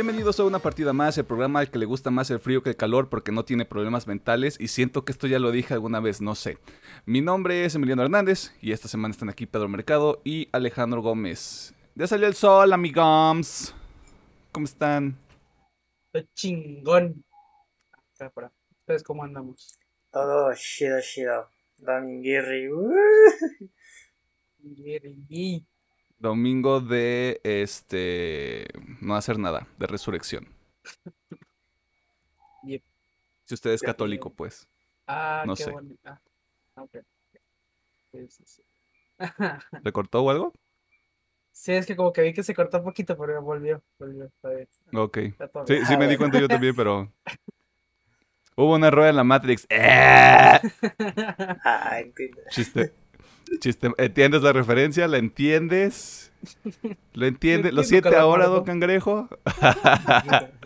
Bienvenidos a una partida más, el programa al que le gusta más el frío que el calor porque no tiene problemas mentales y siento que esto ya lo dije alguna vez, no sé. Mi nombre es Emiliano Hernández y esta semana están aquí Pedro Mercado y Alejandro Gómez. Ya salió el sol, amigos. ¿Cómo están? Estoy chingón. ¿Ustedes cómo andamos? Todo chido, chido. Dominguirri. Domingo de este no hacer nada, de resurrección. Yep. Si usted es católico, pues. Ah, No qué sé. bonito. Ah, ok. Sí, sí, sí. ¿Le cortó o algo? Sí, es que como que vi que se cortó un poquito, pero volvió. Volvió. Ok. Sí, sí Ah, me di cuenta yo también, pero... Hubo un error en la Matrix. ¡Eh! Ah, entiendo. Chiste. Chiste. ¿Entiendes la referencia? ¿La entiendes? ¿Lo entiendes? ¿Lo siente ahora. Don Cangrejo?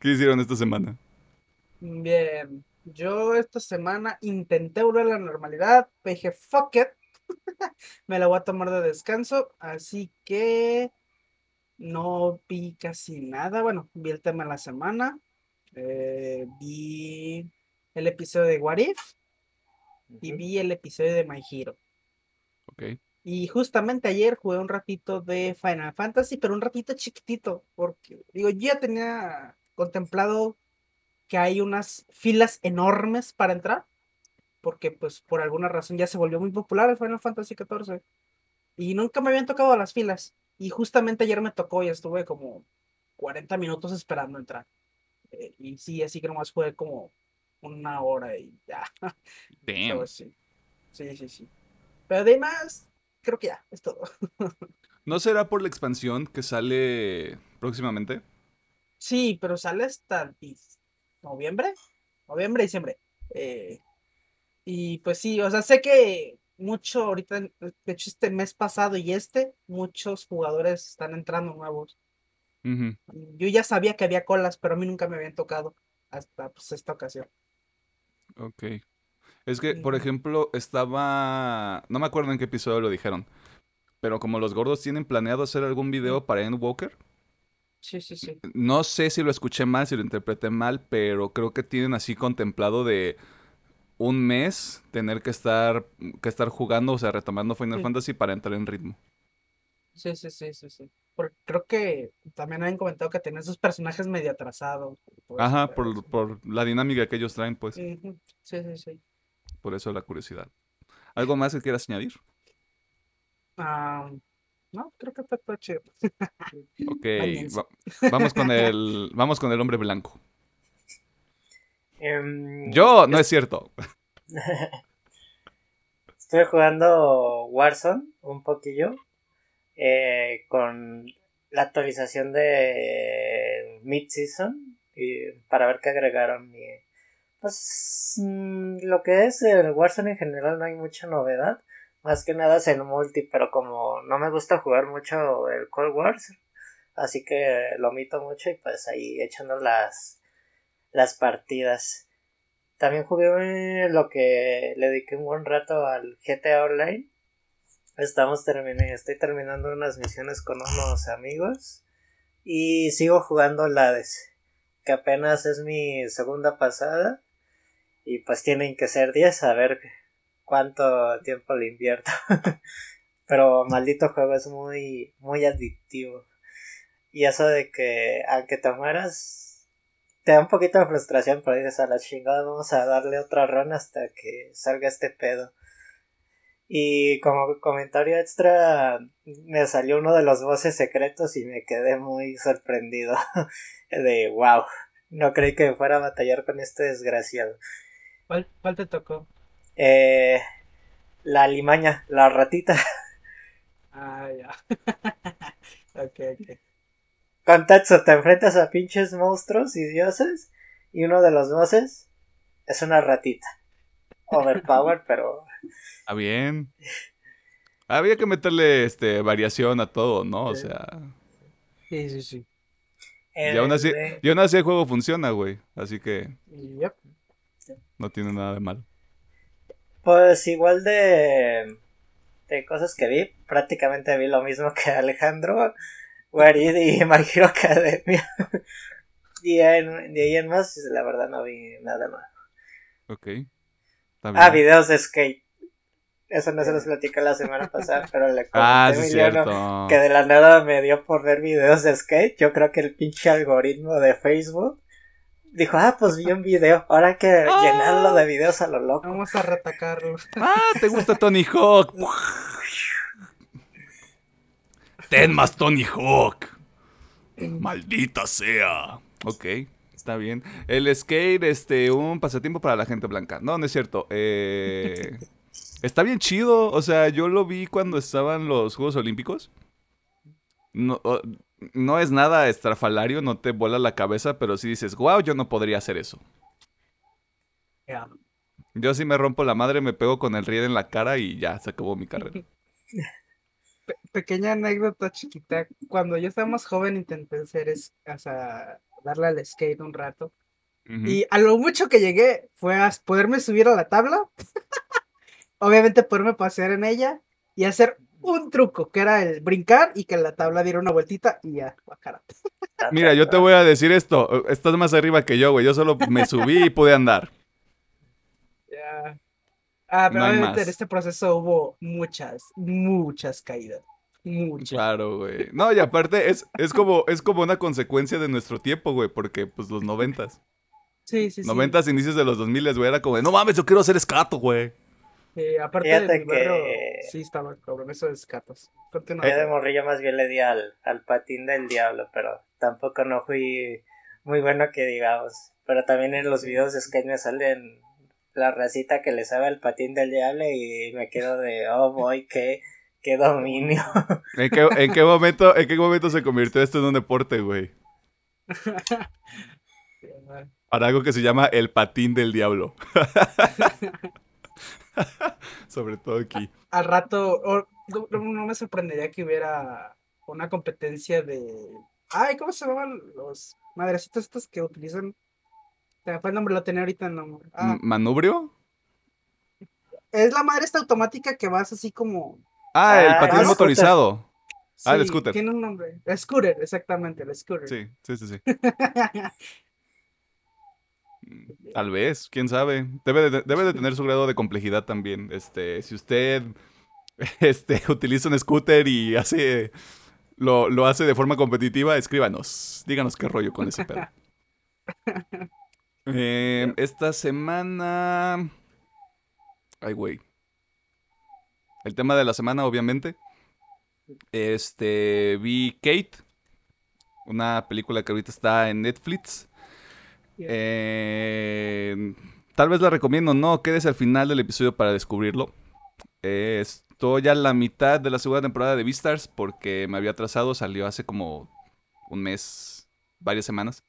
¿Qué hicieron esta semana? Bien. Yo esta semana intenté volver a la normalidad. pero Dije, fuck it. Me la voy a tomar de descanso. Así que no vi casi nada. Bueno, vi el tema de la semana. eh, vi el episodio de What If. Y vi el episodio de My Hero. Ok. Y justamente ayer jugué un ratito de Final Fantasy, pero un ratito chiquitito, porque digo, yo ya tenía contemplado que hay unas filas enormes para entrar, porque pues por alguna razón ya se volvió muy popular el Final Fantasy XIV. Y nunca me habían tocado las filas. Y justamente ayer me tocó y estuve como 40 minutos esperando entrar. Eh, y sí, así que nomás jugué como una hora y ya. Damn. So, sí. Sí, sí, sí. Pero además, creo que ya, es todo. ¿No será por la expansión que sale próximamente? Sí, pero sale hasta noviembre, noviembre, diciembre. Eh, y pues sí, o sea, sé que mucho ahorita, de hecho este mes pasado y este, muchos jugadores están entrando nuevos. Yo ya sabía que había colas, pero a mí nunca me habían tocado hasta pues, esta ocasión. Ok. Es que, por ejemplo, estaba... No me acuerdo en qué episodio lo dijeron. Pero como los gordos tienen planeado hacer algún video para Endwalker, Sí, sí, sí. no sé si lo escuché mal, si lo interpreté mal, pero creo que tienen así contemplado de un mes tener que estar, que estar jugando, o sea, retomando Final Sí. Fantasy para entrar en ritmo. Sí, sí, sí, sí, sí. Porque creo que también habían comentado que tenían sus personajes medio atrasados. eso, Ajá, por, por la dinámica que ellos traen, pues, sí. Sí, sí, sí. por eso la curiosidad. ¿Algo más que quieras añadir? Ah, no, creo que fue todo chido. Ok, va- vamos con el, vamos con el hombre blanco. Em, Yo, no es cierto. Estoy jugando Warzone un poquillo. Eh, con la actualización de Mid-Season. Para ver qué agregaron. Y, pues mm, lo que es el Warzone en general no hay mucha novedad. Más que nada es el multi, pero como no me gusta jugar mucho el Cold Wars, así que lo omito mucho y pues ahí echando las, las partidas. También jugué lo que le dediqué un buen rato al GTA Online. Estamos terminando, estoy terminando unas misiones con unos amigos y sigo jugando Hades, que apenas es mi segunda pasada y pues tienen que ser 10 a ver cuánto tiempo le invierto. Pero maldito juego es muy muy adictivo. Y eso de que aunque te mueras te da un poquito de frustración, pero dices a la chingada vamos a darle otra run hasta que salga este pedo. Y como comentario extra, me salió uno de los voces secretos y me quedé muy sorprendido. de wow, no creí que fuera a batallar con este desgraciado. ¿Cuál, cuál te tocó? Eh, la limaña, la ratita. Ah, ya. ok, ok. Con te enfrentas a pinches monstruos y dioses. Y uno de los bosses es una ratita. Overpower, pero. Está bien. Había que meterle este variación a todo, ¿no? O sea. Sí, sí, sí. Y aún así, eh, y aún así el juego funciona, güey. Así que Yep. no tiene nada de malo. Pues igual de, de cosas que vi, prácticamente vi lo mismo que Alejandro. Warid y My Hero Academia. y en, de ahí en más, la verdad no vi nada más. Ok. Ah, videos de skate. Eso no se los platicé la semana pasada, pero le comenté Ah, a sí, Emiliano cierto. que de la nada me dio por ver videos de skate. Yo creo que el pinche algoritmo de Facebook dijo, ah, pues vi un video, ahora hay que Ah. llenarlo de videos a lo loco. Vamos a retacarlo. Ah, ¿te gusta Tony Hawk? Ten más Tony Hawk. Maldita sea. Ok, está bien. El skate, este, un pasatiempo para la gente blanca. No, no es cierto. Eh, está bien chido. O sea, yo lo vi cuando estaban los Juegos Olímpicos. No, no es nada estrafalario, no te vuela la cabeza, pero sí dices, wow, yo no podría hacer eso. Yo sí me rompo la madre, me pego con el riel en la cara y ya, se acabó mi carrera. Pe- pequeña anécdota chiquita. Cuando yo estaba más joven intenté hacer es, o sea, darle al skate un rato. Y a lo mucho que llegué fue a poderme subir a la tabla. Obviamente poderme pasear en ella y hacer un truco, que era el brincar y que la tabla diera una vueltita y ya, bajar. Mira, yo te voy a decir esto. Estás más arriba que yo, güey. Yo solo me subí y pude andar. Ya. Ah, pero No obviamente en este proceso hubo muchas, muchas caídas. Muchas. Claro, güey. No, y aparte es, es, como, es como una consecuencia de nuestro tiempo, güey. Porque, pues, los noventas. Sí, sí, sí. Noventas, inicios de los dos miles, güey. Era como de, no mames, yo quiero hacer escato, güey. Sí, aparte Fíjate de mi barrio, que- sí estaba cabrón, eso de escatos. Continúa. Yo de morrillo más bien le di al, al patín del diablo, pero tampoco no fui muy bueno que digamos. Pero también en los videos de skate me salen la racita que le sabe al patín del diablo y me quedo de, oh boy, qué, qué dominio. ¿En qué, en qué momento, ¿En qué momento se convirtió esto en un deporte, güey? Para algo que se llama el patín del diablo. Sobre todo aquí. Al rato, o- no, me sorprendería que hubiera una competencia de. Ay, ¿cómo se llaman los madrecitos estos que utilizan? Fue el nombre, lo tenía ahorita el nombre. Ah, ¿Manubrio? es la madre esta automática que vas así como. Ah, el Ah, patín motorizado. Ah, el scooter. Tiene un nombre. El scooter, exactamente, el scooter. Sí, sí, sí, sí. Tal vez, quién sabe. Debe de, debe de tener su grado de complejidad también. Este, si usted este, utiliza un scooter y hace lo, lo hace de forma competitiva, escríbanos. Díganos qué rollo con ese pedo. Eh, esta semana. Ay, güey. El tema de la semana, obviamente. Este. Vi Kate. Una película que ahorita está en Netflix. Eh, tal vez la recomiendo, no, quédese al final del episodio para descubrirlo. Eh, estoy ya a la mitad de la segunda temporada de Beastars porque me había atrasado, salió hace como un mes, varias semanas.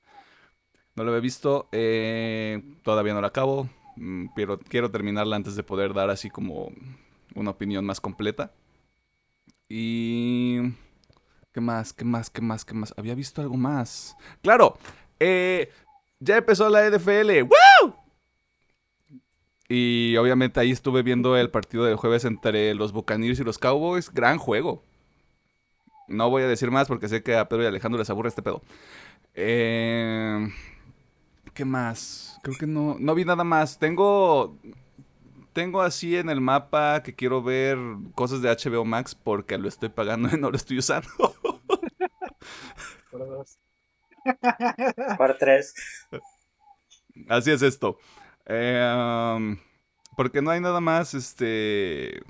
No lo había visto, eh, todavía no la acabo, mm, pero quiero terminarla antes de poder dar así como una opinión más completa. Y... ¿Qué más? ¿Qué más? ¿Qué más? ¿Qué más? Había visto algo más. Claro, eh, ya empezó la NFL. ¡Woo! Y obviamente ahí estuve viendo el partido del jueves entre los Buccaneers y los Cowboys. Gran juego. No voy a decir más porque sé que a Pedro y Alejandro les aburre este pedo. Eh, ¿Qué más? Creo que no, no vi nada más. Tengo, tengo así en el mapa que quiero ver cosas de HBO Max porque lo estoy pagando y no lo estoy usando. Por tres. Así es esto. Eh, um, porque no hay nada más este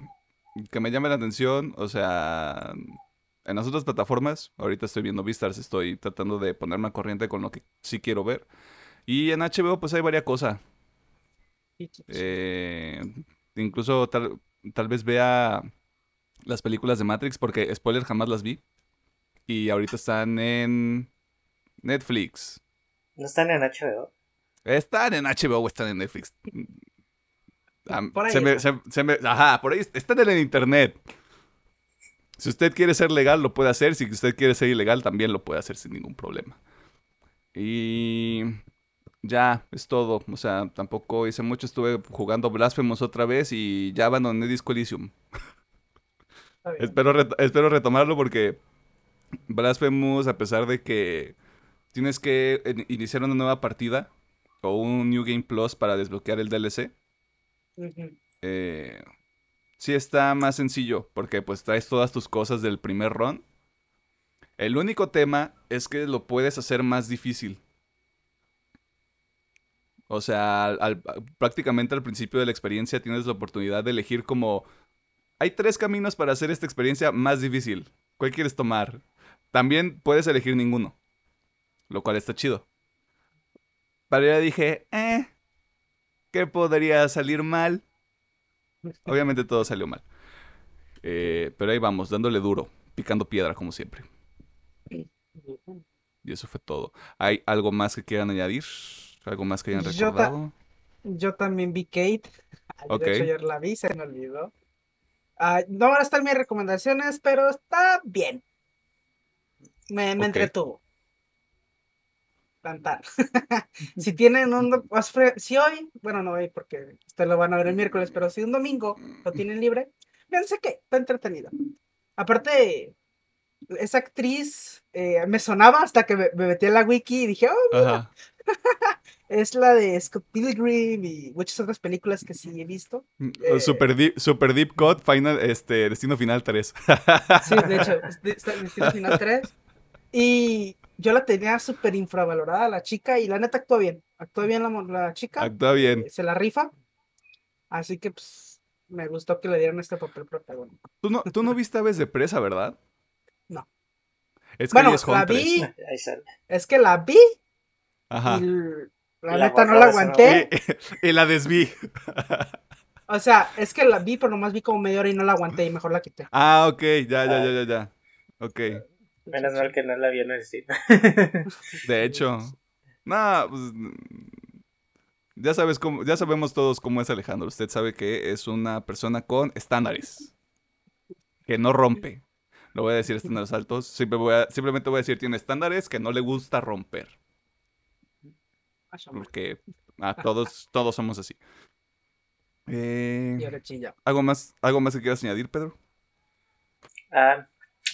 que me llame la atención. O sea, en las otras plataformas, ahorita estoy viendo Vistars, estoy tratando de ponerme a corriente con lo que sí quiero ver. Y en HBO, pues hay varias cosas. Eh, incluso tal, tal vez vea las películas de Matrix, porque spoiler jamás las vi. Y ahorita están en Netflix. ¿No están en HBO? Están en HBO o están en Netflix. Ah, Por ahí se me- están. se- se me- ajá, por ahí est- están en el internet. Si usted quiere ser legal, lo puede hacer. Si usted quiere ser ilegal, también lo puede hacer sin ningún problema. Y ya, es todo. O sea, tampoco hice mucho. Estuve jugando Blasphemous otra vez y ya abandoné Disco Elysium. Espero, espero retomarlo porque Blasphemous, a pesar de que tienes que in- iniciar una nueva partida o un New Game Plus para desbloquear el DLC, eh, sí está más sencillo, porque pues traes todas tus cosas del primer run. El único tema es que lo puedes hacer más difícil. O sea, al- al- prácticamente al principio de la experiencia tienes la oportunidad de elegir como... Hay tres caminos para hacer esta experiencia más difícil. ¿Cuál quieres tomar? También puedes elegir ninguno. Lo cual está chido. Pero ya dije, eh, ¿qué podría salir mal? Obviamente todo salió mal. Eh, pero ahí vamos, dándole duro, picando piedra como siempre. Y eso fue todo. ¿Hay algo más que quieran añadir? ¿Algo más que hayan Yo ta- recordado? Yo también vi Kate. De hecho, ayer la vi, se me olvidó. Ah, no van a estar mis recomendaciones, pero está bien. Me, me entretuvo. Tan, tan. si tienen un... Si hoy, bueno, no hoy porque ustedes lo van a ver el miércoles, pero si un domingo lo tienen libre, fíjense que está entretenido. Aparte, esa actriz eh, me sonaba hasta que me, me metí en la wiki y dije, oh, Ajá. es la de Scott Pilgrim y muchas otras películas que sí he visto. Eh. Super, deep, Super Deep Cut, Final, este, Destino Final 3. Sí, de hecho, Destino Final 3. Y yo la tenía súper infravalorada, la chica, y la neta actúa bien. Actúa bien la, chica, Actúa bien. eh, se la rifa. Así que, pues, me gustó que le dieran este papel protagónico. ¿Tú no, tú no viste Aves de Presa, ¿verdad? No. Es que Bueno, es la vi, es que la vi Ajá. y la neta no la aguanté. Y, y la desví. O sea, es que la vi, pero nomás vi como media hora y no la aguanté y mejor la quité. Ah, ok, ya, ya, ya, ya, ya. Ok. Menos mal que no la vi en el cine. De hecho. No, pues. Ya sabes cómo, ya sabemos todos cómo es Alejandro. Usted sabe que es una persona con estándares. Que no rompe. Lo voy a decir estándares altos. Siempre voy a- simplemente voy a decir tiene estándares que no le gusta romper. Porque a todos, todos somos así. Eh. ¿algo, más, ¿Algo más que quieras añadir, Pedro? Ah,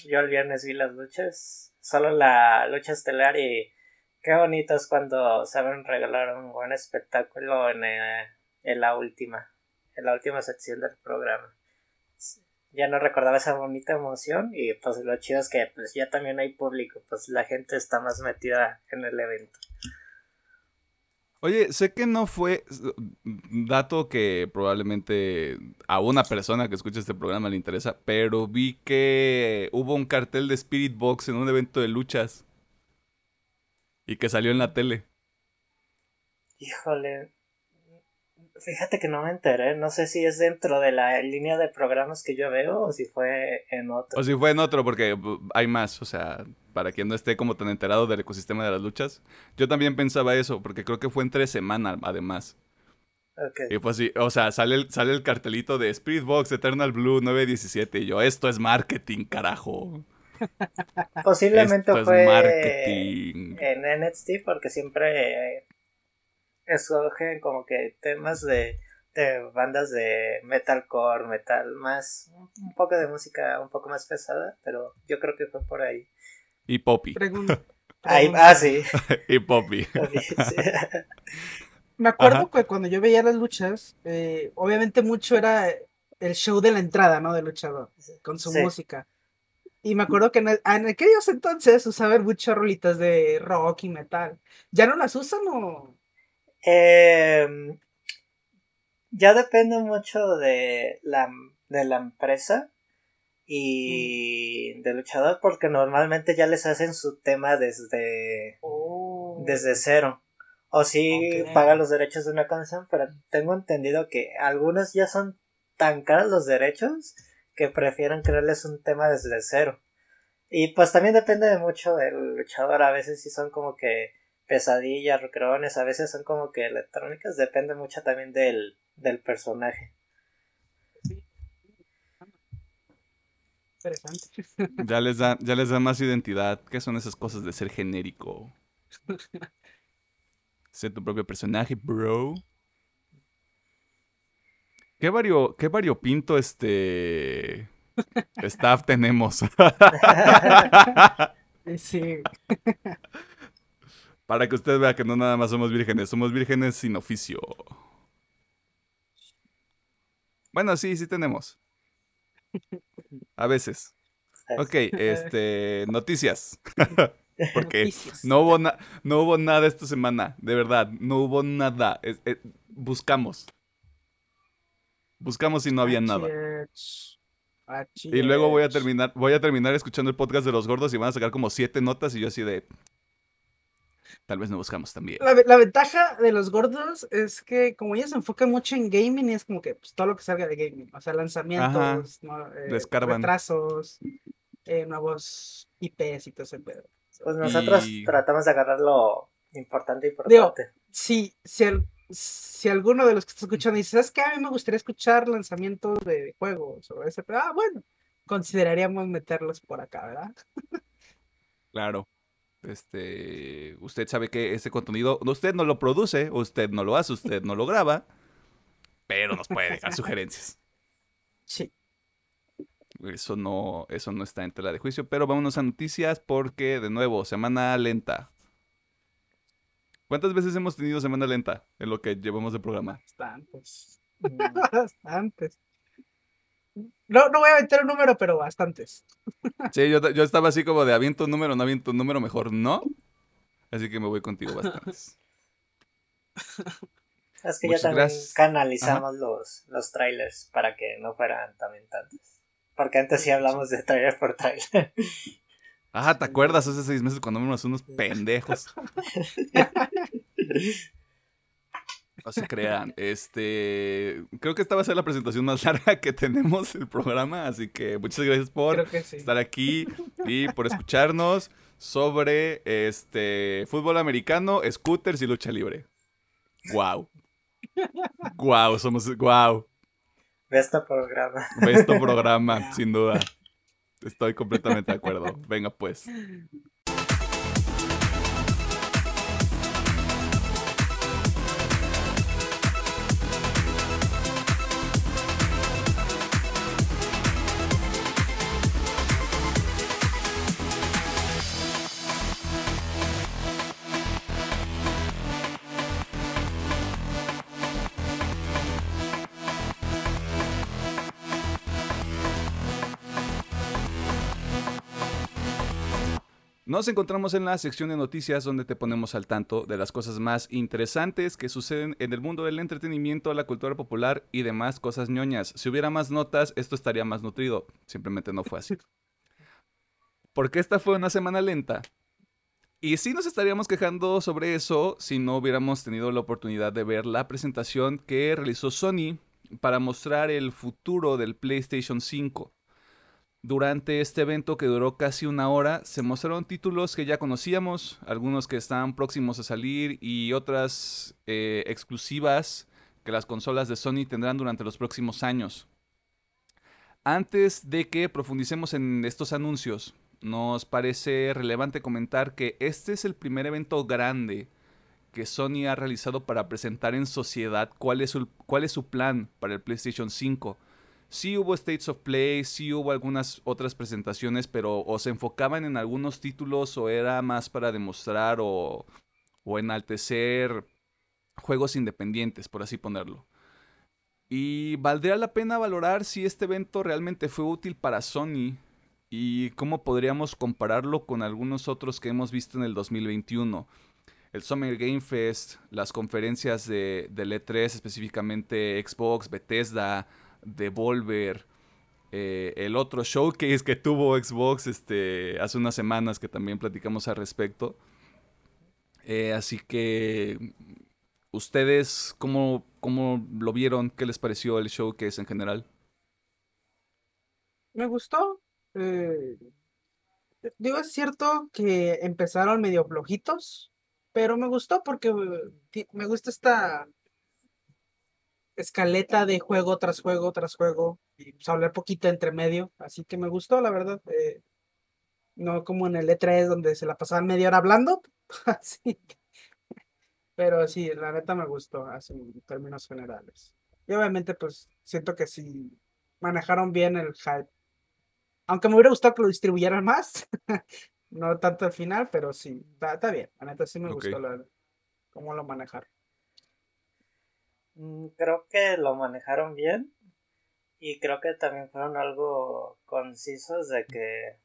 yo el viernes vi las luchas. Solo la lucha estelar y qué bonito es cuando saben regalar un buen espectáculo en, eh, en la última, en la última sección del programa. Ya no recordaba esa bonita emoción y pues lo chido es que pues ya también hay público, pues la gente está más metida en el evento. Oye, sé que no fue dato que probablemente a una persona que escucha este programa le interesa, pero vi que hubo un cartel de Spirit Box en un evento de luchas y que salió en la tele. Híjole, fíjate que no me enteré, no sé si es dentro de la línea de programas que yo veo o si fue en otro. O si fue en otro, porque uh, hay más, o sea, para quien no esté como tan enterado del ecosistema de las luchas. Yo también pensaba eso, porque creo que fue entre semana, además. Ok. Y fue así, o sea, sale el, sale el cartelito de Spirit Box Eternal Blue 917 y yo, esto es marketing, carajo. Posiblemente Esto es fue marketing. en NXT porque siempre eh, escogen como que temas de, de bandas de metalcore, metal más, un poco de música un poco más pesada, pero yo creo que fue por ahí. Y Poppy. Ahí, ah, sí. y Poppy. Sí. Me acuerdo Ajá. que cuando yo veía las luchas, eh, obviamente mucho era el show de la entrada, ¿no? Del luchador, con su Sí. música. Y me acuerdo que en, en aquellos entonces usaban muchas rolitas de rock y metal. ¿Ya no las usan o...? Em, ya depende mucho de la, de la empresa y del luchador porque normalmente ya les hacen su tema desde, desde cero. O si pagan los derechos de una canción, pero tengo entendido que algunos ya son tan caros los derechos que prefieren crearles un tema desde cero. Y pues también depende de mucho del luchador, a veces sí son como que pesadillas, rockerones, a veces son como que electrónicas, depende mucho también del, del personaje. Interesante. Ya les da, ya les da más identidad. ¿Qué son esas cosas de ser genérico? Ser tu propio personaje, bro. ¿Qué vario, qué variopinto este Staff tenemos. sí. Para que usted vea que no nada más somos vírgenes, somos vírgenes sin oficio. Bueno, sí, sí tenemos. A veces. Ok, este, noticias. Porque Noticias. no hubo, na- no hubo nada esta semana, de verdad, no hubo nada. Es- eh, buscamos. Buscamos y no había nada. Y luego voy a terminar, voy a terminar escuchando el podcast de los gordos y van a sacar como siete notas y yo así de. Tal vez no buscamos también. La, ve- la ventaja de los gordos es que como ellos se enfocan mucho en gaming, es como que pues, todo lo que salga de gaming, o sea, lanzamientos, ¿no? Eh, retrasos, eh, nuevos IPs y todo ese pedo. Pues nosotros Y- tratamos de agarrar lo importante importante. Si, si, al- si alguno de los que está escuchando dice, ¿sabes qué? A mí me gustaría escuchar lanzamientos de juegos o ese pedo, ah, bueno, consideraríamos meterlos por acá, ¿verdad? Claro. Este, usted sabe que ese contenido, usted no lo produce, usted no lo hace, usted no lo graba, pero nos puede dejar sugerencias. Sí. Eso no, eso no está en tela de juicio, pero vámonos a noticias porque, de nuevo, semana lenta. ¿Cuántas veces hemos tenido semana lenta en lo que llevamos de programa? Bastantes. Bastantes. No, no voy a meter un número, pero bastantes. Sí, yo, yo estaba así como de aviento un número, no aviento un número, mejor no. Así que me voy contigo bastantes. Es que Muchas ya también gracias. canalizamos los, los trailers para que no fueran también tantos. Porque antes sí hablamos de trailer por trailer. Ah, ¿te acuerdas hace seis meses cuando éramos unos pendejos? No se crean. Este. Creo que esta va a ser la presentación más larga que tenemos el programa. Así que muchas gracias por sí. estar aquí y por escucharnos sobre este fútbol americano, scooters y lucha libre. Wow. Wow, somos. Wow. Ve este programa. Este programa, sin duda. Estoy completamente de acuerdo. Venga, pues. Nos encontramos en la sección de noticias donde te ponemos al tanto de las cosas más interesantes que suceden en el mundo del entretenimiento, la cultura popular y demás cosas ñoñas. Si hubiera más notas, esto estaría más nutrido. Simplemente no fue así. Porque esta fue una semana lenta. Y sí nos estaríamos quejando sobre eso si no hubiéramos tenido la oportunidad de ver la presentación que realizó Sony para mostrar el futuro del PlayStation 5. Durante este evento que duró casi una hora, se mostraron títulos que ya conocíamos, algunos que están próximos a salir y otras eh, exclusivas que las consolas de Sony tendrán durante los próximos años. Antes de que profundicemos en estos anuncios, nos parece relevante comentar que este es el primer evento grande que Sony ha realizado para presentar en sociedad cuál es su, cuál es su plan para el PlayStation 5 sí hubo States of Play, sí hubo algunas otras presentaciones, pero o se enfocaban en algunos títulos o era más para demostrar o, o enaltecer juegos independientes, por así ponerlo. Y valdría la pena valorar si este evento realmente fue útil para Sony y cómo podríamos compararlo con algunos otros que hemos visto en el 2021. El Summer Game Fest, las conferencias de, del E3, específicamente Xbox, Bethesda, Devolver, eh, el otro showcase que tuvo Xbox este, hace unas semanas que también platicamos al respecto. Eh, así que, ¿ustedes cómo, cómo lo vieron? ¿Qué les pareció el showcase en general? Me gustó. eh, digo, es cierto que empezaron medio flojitos, pero me gustó porque eh, me gusta esta escaleta de juego tras juego tras juego y pues, hablar poquito entre medio, así que me gustó, la verdad. eh, no como en el E3 donde se la pasaban media hora hablando, así pero sí, la neta me gustó, así en términos generales. Y obviamente, pues siento que sí manejaron bien el hype Aunque me hubiera gustado que lo distribuyeran más. no tanto al final, pero sí, está, bien. La neta sí me gustó cómo lo manejaron. Mm, creo que lo manejaron bien. Y creo que también fueron algo concisos de que,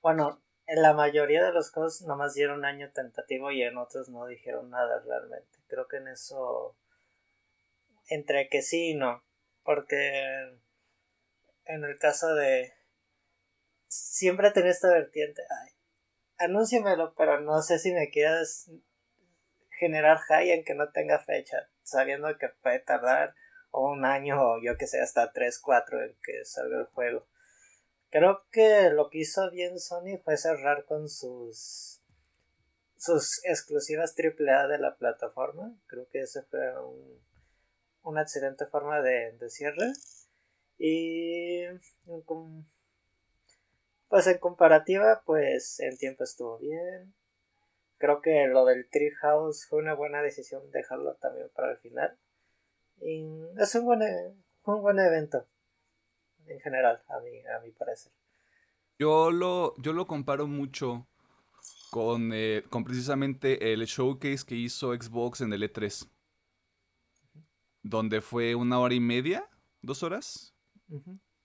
bueno, en la mayoría de los casos nomás dieron año tentativo y en otros no dijeron nada realmente. Creo que en eso, entre que sí y no, porque en el caso de, siempre tenés esta vertiente, ay, anúnciamelo, pero no sé si me quieras generar high en que no tenga fecha, sabiendo que puede tardar un año o yo que sé, hasta 3, 4 en que salga el juego. Creo que lo que hizo bien Sony fue cerrar con sus sus exclusivas AAA de la plataforma. Creo que esa fue una excelente forma de, de cierre. Y pues en comparativa, pues en tiempo estuvo bien. Creo que lo del Treehouse fue una buena decisión dejarlo también para el final. Y es un buen, e, un buen evento en general, a mi, a mi parecer. Yo lo, yo lo comparo mucho con, eh, con precisamente el showcase que hizo Xbox en el E3. Donde fue una hora y media, dos horas.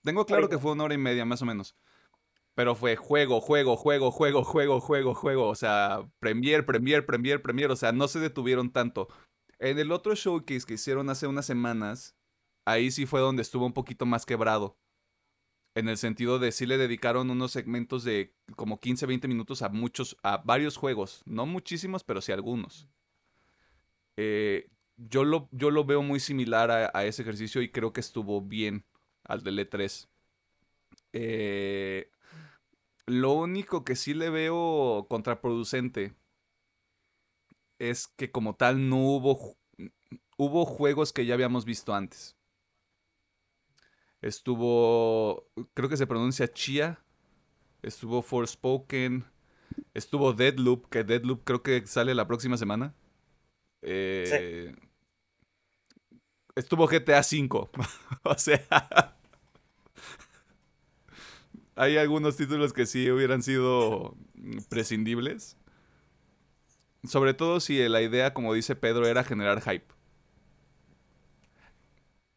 Tengo claro que fue una hora y media, más o menos. Pero fue juego, juego, juego, juego, juego, juego, juego. O sea, premier, premier, premier, premier. O sea, no se detuvieron tanto. En el otro showcase que hicieron hace unas semanas, ahí sí fue donde estuvo un poquito más quebrado. En el sentido de sí le dedicaron unos segmentos de como 15, 20 minutos a muchos, a varios juegos. No muchísimos, pero sí algunos. Eh, yo, lo, yo lo veo muy similar a, ese ejercicio y creo que estuvo bien al del E3. Eh, lo único que sí le veo contraproducente es que como tal no hubo, hubo juegos que ya habíamos visto antes. Estuvo, creo que se pronuncia Chia, estuvo Forspoken, estuvo Deadloop, que Deadloop creo que sale la próxima semana. Eh, estuvo GTA V, o sea... hay algunos títulos que sí hubieran sido prescindibles. Sobre todo si la idea, como dice Pedro, era generar hype.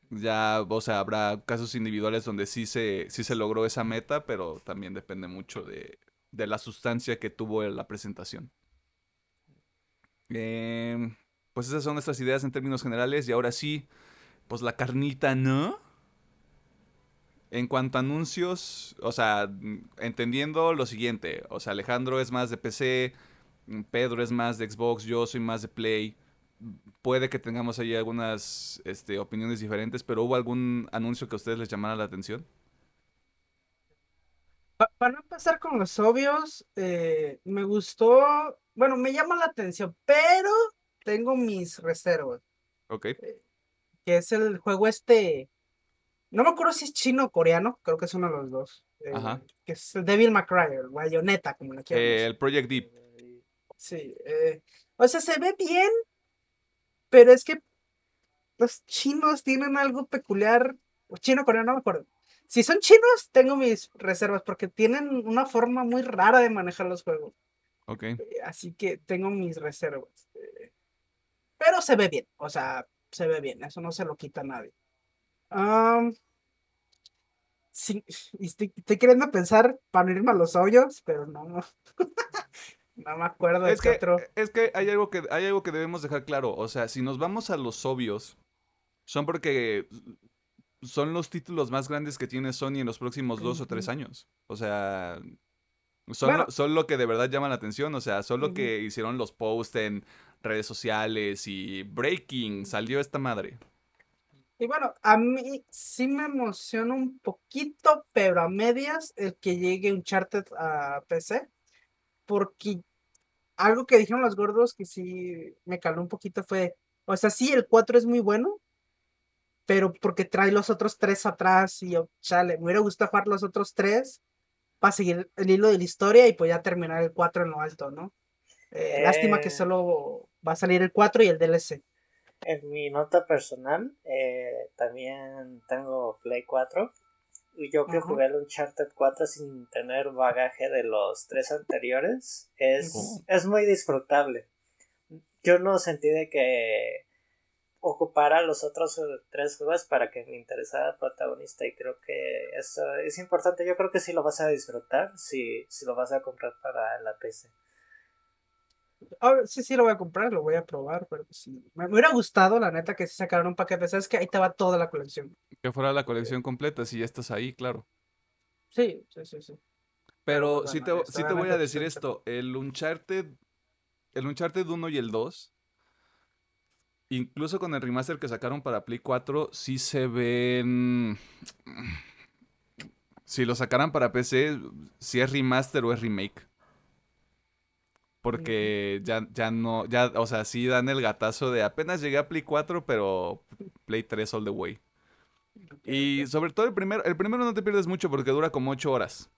Ya, o sea, habrá casos individuales donde sí se, sí se logró esa meta, pero también depende mucho de, de la sustancia que tuvo la presentación. Em, pues esas son nuestras ideas en términos generales. Y ahora sí, pues la carnita, ¿no? En cuanto a anuncios, o sea, entendiendo lo siguiente, o sea, Alejandro es más de PC, Pedro es más de Xbox, yo soy más de Play. Puede que tengamos ahí algunas este, opiniones diferentes, pero ¿hubo algún anuncio que a ustedes les llamara la atención? para no empezar con los obvios, eh, me gustó, bueno, me llama la atención, pero tengo mis reservas. Ok. Eh, que es el juego este, no me acuerdo si es chino o coreano, creo que es uno de los dos. Eh, Ajá. Que es el Devil May Cry, el como la quieran. el Project Deep. Sí, eh, o sea, se ve bien, pero es que los chinos tienen algo peculiar. O chino, coreano, no me acuerdo. Si son chinos, tengo mis reservas porque tienen una forma muy rara de manejar los juegos. Ok. Eh, así que tengo mis reservas. Eh, pero se ve bien, o sea, se ve bien, eso no se lo quita a nadie. Sí, estoy, estoy, queriendo pensar para irme a los hoyos, pero no. No me acuerdo es que, Es que hay algo que hay algo que debemos dejar claro. O sea, si nos vamos a los obvios, son porque son los títulos más grandes que tiene Sony en los próximos dos o tres años. O sea, son, lo, que de verdad llama la atención. O sea, son lo que hicieron los posts en redes sociales y Breaking, salió esta madre. Y bueno, a mí sí me emociona un poquito, pero a medias, el que llegue Uncharted a PC porque algo que dijeron los gordos que sí me caló un poquito fue, o sea, sí, el 4 es muy bueno, pero porque trae los otros tres atrás y, chale, me hubiera gustado jugar los otros tres para seguir el hilo de la historia y pues ya terminar el 4 en lo alto, ¿no? Eh, lástima que eh. solo va a salir el 4 y el DLC. En mi nota personal, eh, también tengo Play 4 yo que Ajá. jugué el Uncharted 4 sin tener bagaje de los tres anteriores, es, es muy disfrutable. Yo no sentí de que ocupara los otros eh, tres juegos para que me interesara el protagonista y creo que eso es importante. Yo creo que sí lo vas a disfrutar si, si lo vas a comprar para la PC. Sí, sí, lo voy a comprar, lo voy a probar, pero sí. Me, hubiera gustado, la neta, que se sacaran un paquete. ¿Sabes que Ahí te va toda la colección. Que fuera la colección completa, si ya estás ahí, claro. Sí, sí, sí, sí. Pero Pero sí, bueno, te, sí te voy a decir esto. El Uncharted. El Uncharted 1 y el 2. Incluso con el remaster que sacaron para Play 4, sí se ven. Si lo sacaran para PC, si es remaster o es remake. Porque ya, ya no. Ya, o sea, sí dan el gatazo de apenas llegué a Play 4, pero Play 3 all the way. Y sobre todo el primero, el primero no te pierdes mucho porque dura como 8 horas.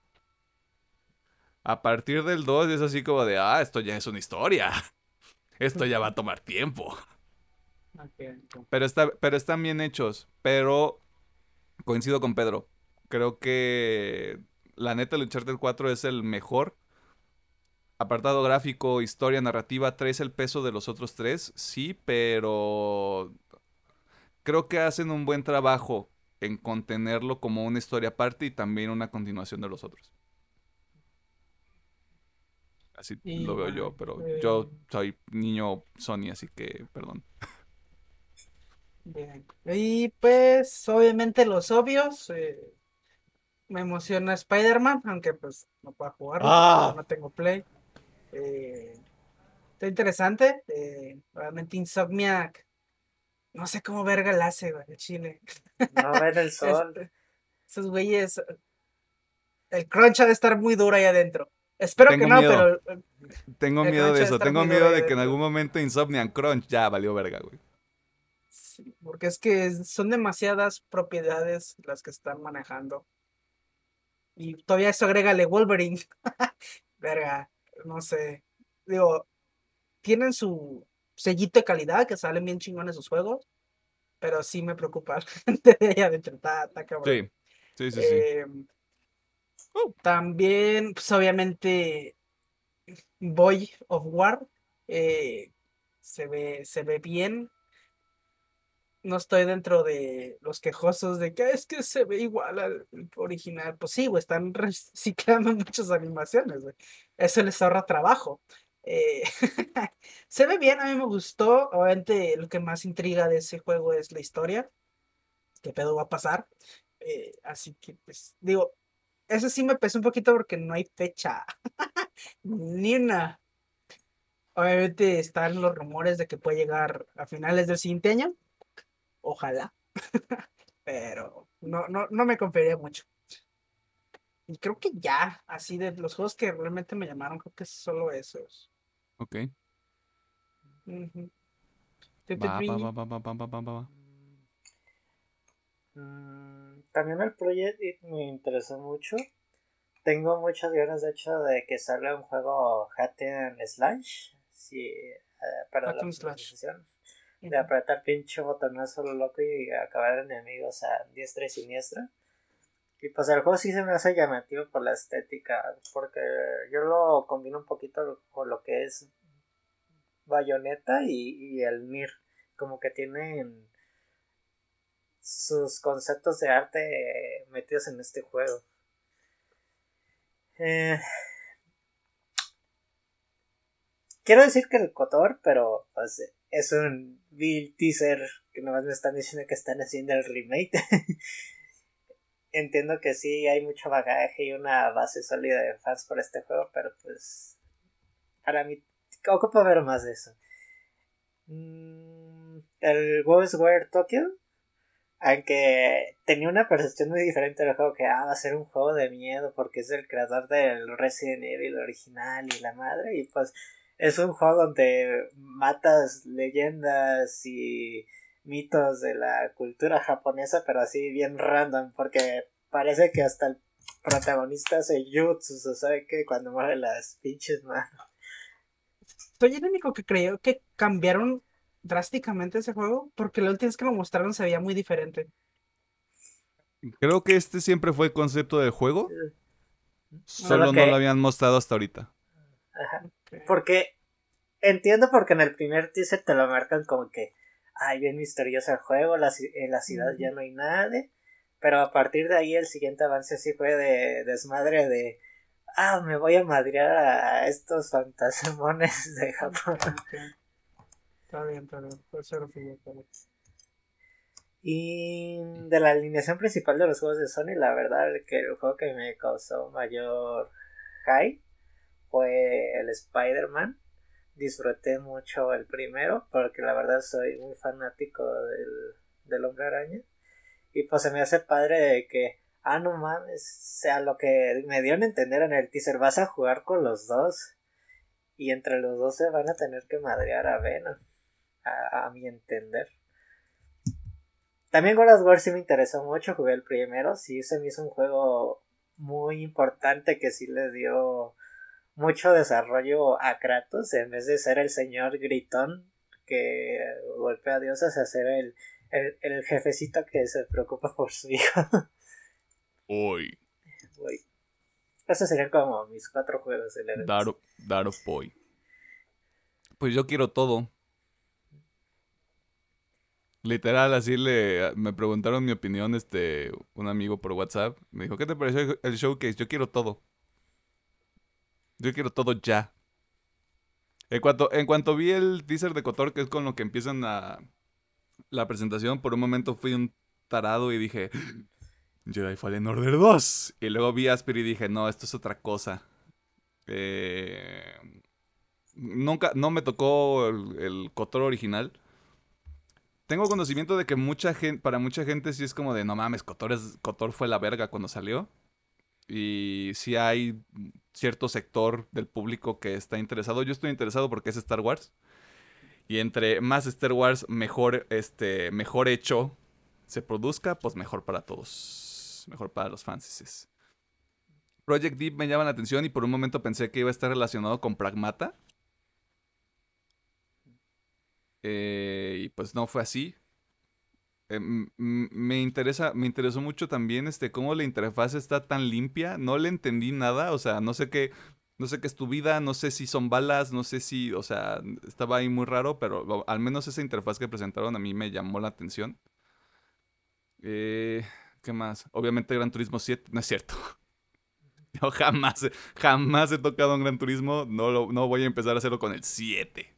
A partir del 2 es así como de, ah, esto ya es una historia. Esto ya va a tomar tiempo. Pero, está, pero están bien hechos. Pero coincido con Pedro. Creo que la neta, el Uncharted 4 es el mejor. Apartado gráfico, historia, narrativa, traes el peso de los otros tres, sí, pero creo que hacen un buen trabajo en contenerlo como una historia aparte y también una continuación de los otros. Así Y lo veo yo, pero yo soy niño Sony, así que perdón. Bien. Y pues, obviamente, los obvios. eh, me emociona Spider-Man, aunque pues no puedo jugarlo. Ah. No tengo Play. Eh, está interesante. eh, obviamente, Insomniac. No sé cómo verga la hace, güey, el chile. No ven el sol. Este, esos güeyes. El crunch ha de estar muy duro ahí adentro. Espero que no, miedo. pero. eh, Tengo miedo de eso, tengo miedo de que en algún momento Insomniac Crunch ya valió verga, güey. Sí, porque es que son demasiadas propiedades las que están manejando. Y todavía eso agrégale Wolverine. Verga, no sé. Digo, tienen su sellito de calidad, que salen bien chingones sus juegos. Pero sí me preocupa la gente de allá adentro. Está, está cabrón. Sí, sí, sí, sí. Eh, También, pues obviamente, Boy of War eh, se ve, se ve bien. No estoy dentro de los quejosos de que es que se ve igual al original. Pues sí, güey, están reciclando muchas animaciones, güey. Eso les ahorra trabajo. Eh, se ve bien, a mí me gustó. Obviamente, lo que más intriga de ese juego es la historia. ¿Qué pedo va a pasar? Eh, así que, pues, digo, eso sí me pesó un poquito porque no hay fecha. Ni una. Obviamente están los rumores de que puede llegar a finales del siguiente año. Ojalá. Pero no, no, no me confiaría mucho. Y creo que ya, así de los juegos que realmente me llamaron, creo que solo esos. Ok. También el Project me interesó mucho. Tengo muchas ganas, de hecho, de que salga un juego Hatten Slash. Sí, eh, para la Slash. De apretar pinche botonazo lo loco y acabar enemigos a diestra y siniestra. Y pues el juego sí se me hace llamativo por la estética. Porque yo lo combino un poquito con lo que es Bayonetta y, y el Mir. Como que tienen sus conceptos de arte metidos en este juego. Eh, quiero decir que el Cotor, pero pues, es un vil teaser que nomás me están diciendo que están haciendo el remake. Entiendo que sí hay mucho bagaje y una base sólida de fans por este juego, pero pues para mí ocupo ver más de eso. Mm, el Ghostwire Tokyo aunque tenía una percepción muy diferente del juego que ah, va a ser un juego de miedo porque es el creador del Resident Evil original y la madre y pues es un juego donde matas leyendas y mitos de la cultura japonesa pero así bien random porque parece que hasta el protagonista hace jutsus o sabe que cuando mueve las pinches manos Soy el único que creo que cambiaron drásticamente ese juego porque la última vez que lo mostraron se veía muy diferente. Creo que este siempre fue el concepto del juego. Solo no lo habían mostrado hasta ahorita. Ajá. Porque entiendo porque en el primer teaser te lo marcan como que, ay, bien misterioso el juego, la, en la ciudad ya no hay nadie. Pero a partir de ahí el siguiente avance sí fue de desmadre de, ah, me voy a madrear a estos fantasmones de Japón. Ok. Está bien, está bien. Puede ser figura, está bien. Y de la alineación principal de los juegos de Sony, la verdad que el juego que me causó mayor high fue el Spider-Man. Disfruté mucho el primero porque la verdad soy muy fanático del, del hombre araña. Y pues se me hace padre de que, ah, no mames, o sea, lo que me dieron a entender en el teaser, vas a jugar con los dos. Y entre los dos se van a tener que madrear a Venom, a, mi entender. También God of War sí me interesó mucho, jugué el primero, sí se me hizo un juego muy importante que sí le dio mucho desarrollo a Kratos, en vez de ser el señor gritón que golpea a dioses, a ser el, el, el jefecito que se preocupa por su hijo. Hoy, Güey. Esos serían como mis cuatro juegos evento. Daro, Daro Boy. Pues yo quiero todo. Literal, así le me preguntaron mi opinión, este, un amigo por WhatsApp. Me dijo, ¿qué te pareció el- el showcase? Yo quiero todo. Yo quiero todo ya. En cuanto, en cuanto vi el teaser de Kotor, que es con lo que empiezan la, la presentación, por un momento fui un tarado y dije, Jedi Fallen Order 2. Y luego vi Asper y dije, no, esto es otra cosa. Eh, nunca, no me tocó el, el Kotor original. Tengo conocimiento de que mucha gente, para mucha gente sí es como de, no mames, Kotor, es, Kotor fue la verga cuando salió. Y sí hay cierto sector del público que está interesado. Yo estoy interesado porque es Star Wars. Y entre más Star Wars mejor, este, mejor hecho se produzca, pues mejor para todos. Mejor para los fans. Project Deep me llama la atención y por un momento pensé que iba a estar relacionado con Pragmata. Eh, y pues no fue así. Eh, me interesa, me interesó mucho también este cómo la interfaz está tan limpia. No le entendí nada, o sea, no sé qué, no sé qué es tu vida, no sé si son balas, no sé si, o sea, estaba ahí muy raro, pero al menos esa interfaz que presentaron a mí me llamó la atención. Eh, ¿qué más? Obviamente Gran Turismo 7, no es cierto. Yo jamás, jamás he tocado un Gran Turismo, no, lo- no voy a empezar a hacerlo con el 7.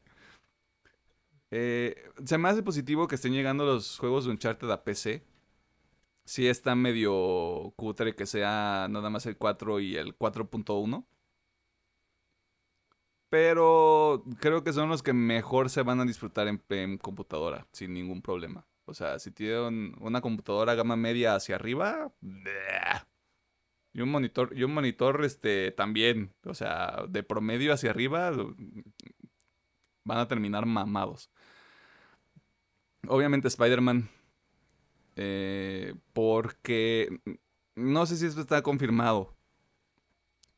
Eh, se me hace positivo que estén llegando los juegos de Uncharted a PC. Sí está medio cutre que sea nada más el 4 y el 4.1. Pero creo que son los que mejor se van a disfrutar en, en computadora, sin ningún problema. O sea, si tienen una computadora gama media hacia arriba, y un monitor, y un monitor este también, o sea, de promedio hacia arriba, van a terminar mamados. Obviamente Spider-Man. eh, porque no sé si esto está confirmado.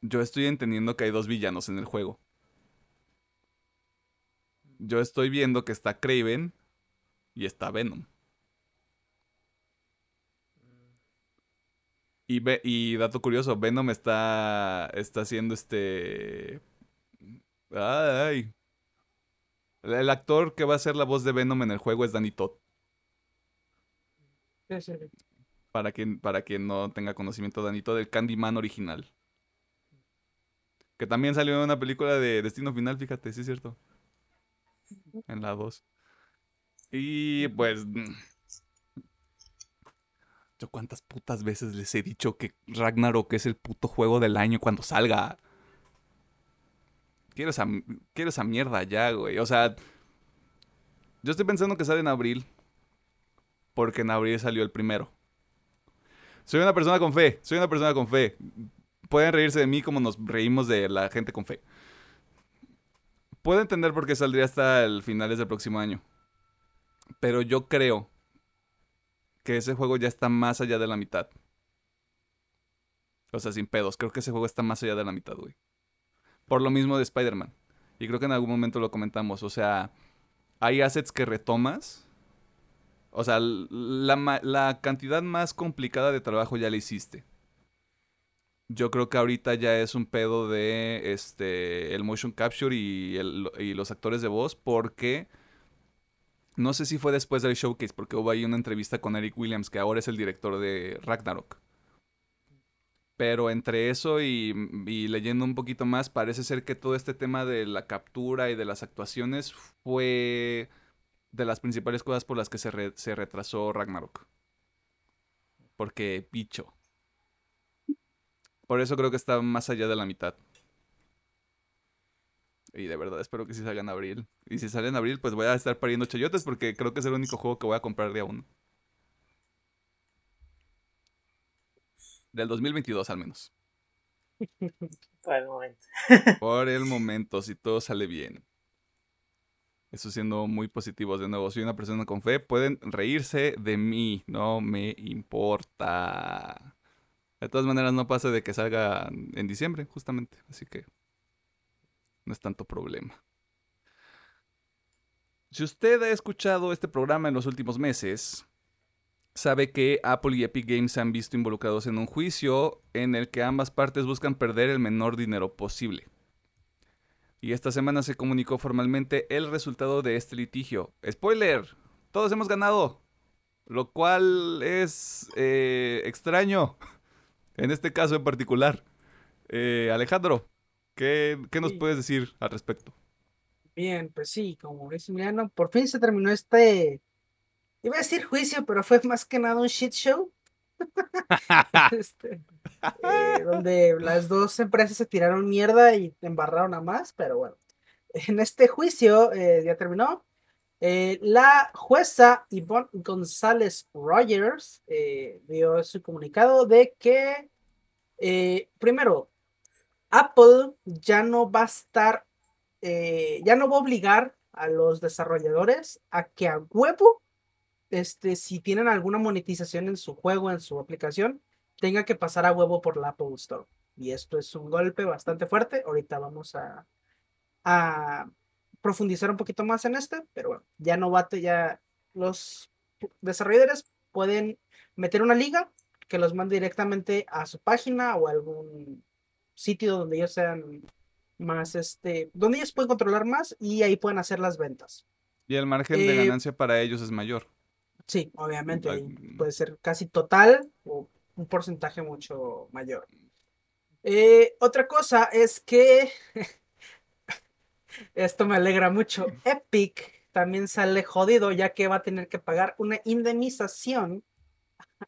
Yo estoy entendiendo que hay dos villanos en el juego. Yo estoy viendo que está Craven y está Venom. Y, dato curioso, Venom está, está haciendo este... Ay. El actor que va a ser la voz de Venom en el juego es Danny Todd. Sí, sí. Para quien, para quien no tenga conocimiento, Danny Todd, el Candyman original. Que también salió en una película de Destino Final, fíjate, sí es cierto. En la 2. Y pues... Yo cuántas putas veces les he dicho que Ragnarok es el puto juego del año cuando salga. Quiero esa, mierda ya, güey. O sea, yo estoy pensando que sale en abril. Porque en abril salió el primero. Soy una persona con fe. Soy una persona con fe. Pueden reírse de mí como nos reímos de la gente con fe. Puedo entender por qué saldría hasta el finales del próximo año. Pero yo creo que ese juego ya está más allá de la mitad. O sea, sin pedos. Creo que ese juego está más allá de la mitad, güey. Por lo mismo de Spider-Man. Y creo que en algún momento lo comentamos. O sea, hay assets que retomas O sea, la, cantidad más complicada de trabajo ya la hiciste. Yo creo que ahorita ya es un pedo de este el motion capture y, y los actores de voz porque no sé si fue después del showcase porque hubo ahí una entrevista con Eric Williams que ahora es el director de Ragnarok. Pero entre eso y, y leyendo un poquito más, parece ser que todo este tema de la captura y de las actuaciones fue de las principales cosas por las que se, se retrasó Ragnarok. Porque bicho. Por eso creo que está más allá de la mitad. Y de verdad espero que sí salga en abril. Y si sale en abril, pues voy a estar pariendo chayotes porque creo que es el único juego que voy a comprar de a uno. Del 2022 al menos. Por el momento. Por el momento, si todo sale bien. Eso siendo muy positivos de nuevo. Soy una persona con fe. Pueden reírse de mí. No me importa. De todas maneras, no pasa de que salga en diciembre, justamente. Así que no es tanto problema. Si usted ha escuchado este programa en los últimos meses, sabe que Apple y Epic Games se han visto involucrados en un juicio en el que ambas partes buscan perder el menor dinero posible. Y esta semana se comunicó formalmente el resultado de este litigio. Spoiler, todos hemos ganado, lo cual es eh, extraño en este caso en particular. Eh, Alejandro, ¿qué, qué nos puedes decir al respecto? Bien, pues sí, como dice Emiliano, por fin se terminó este, iba a decir juicio, pero fue más que nada un shit show. Este, eh, donde las dos empresas se tiraron mierda y embarraron a más, pero bueno. En este juicio eh, ya terminó. Eh, la jueza Yvonne González Rogers dio su comunicado de que, primero, Apple ya no va a estar, ya no va a obligar a los desarrolladores a que a huevo, este, si tienen alguna monetización en su juego, en su aplicación, tenga que pasar a huevo por la Apple Store. Y esto es un golpe bastante fuerte. Ahorita vamos a, a profundizar un poquito más en este, pero bueno, ya no va, a te- ya los desarrolladores pueden meter una liga que los mande directamente a su página o a algún sitio donde ellos sean más, este, donde ellos pueden controlar más y ahí pueden hacer las ventas. Y el margen de Eh, ganancia para ellos es mayor. Sí, obviamente, puede ser casi total o un porcentaje mucho mayor. Eh, otra cosa es que esto me alegra mucho. Epic también sale jodido ya que va a tener que pagar una indemnización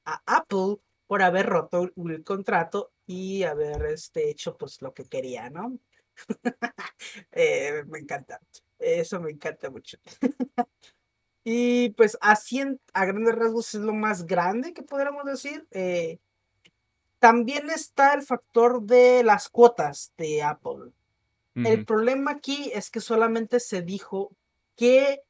a Apple por haber roto el contrato y haber este, hecho pues lo que quería, ¿no? Eh, me encanta. Eso me encanta mucho. Y pues así en- a grandes rasgos es lo más grande que podríamos decir. Eh, también está el factor de las cuotas de Apple. El problema aquí es que solamente se dijo que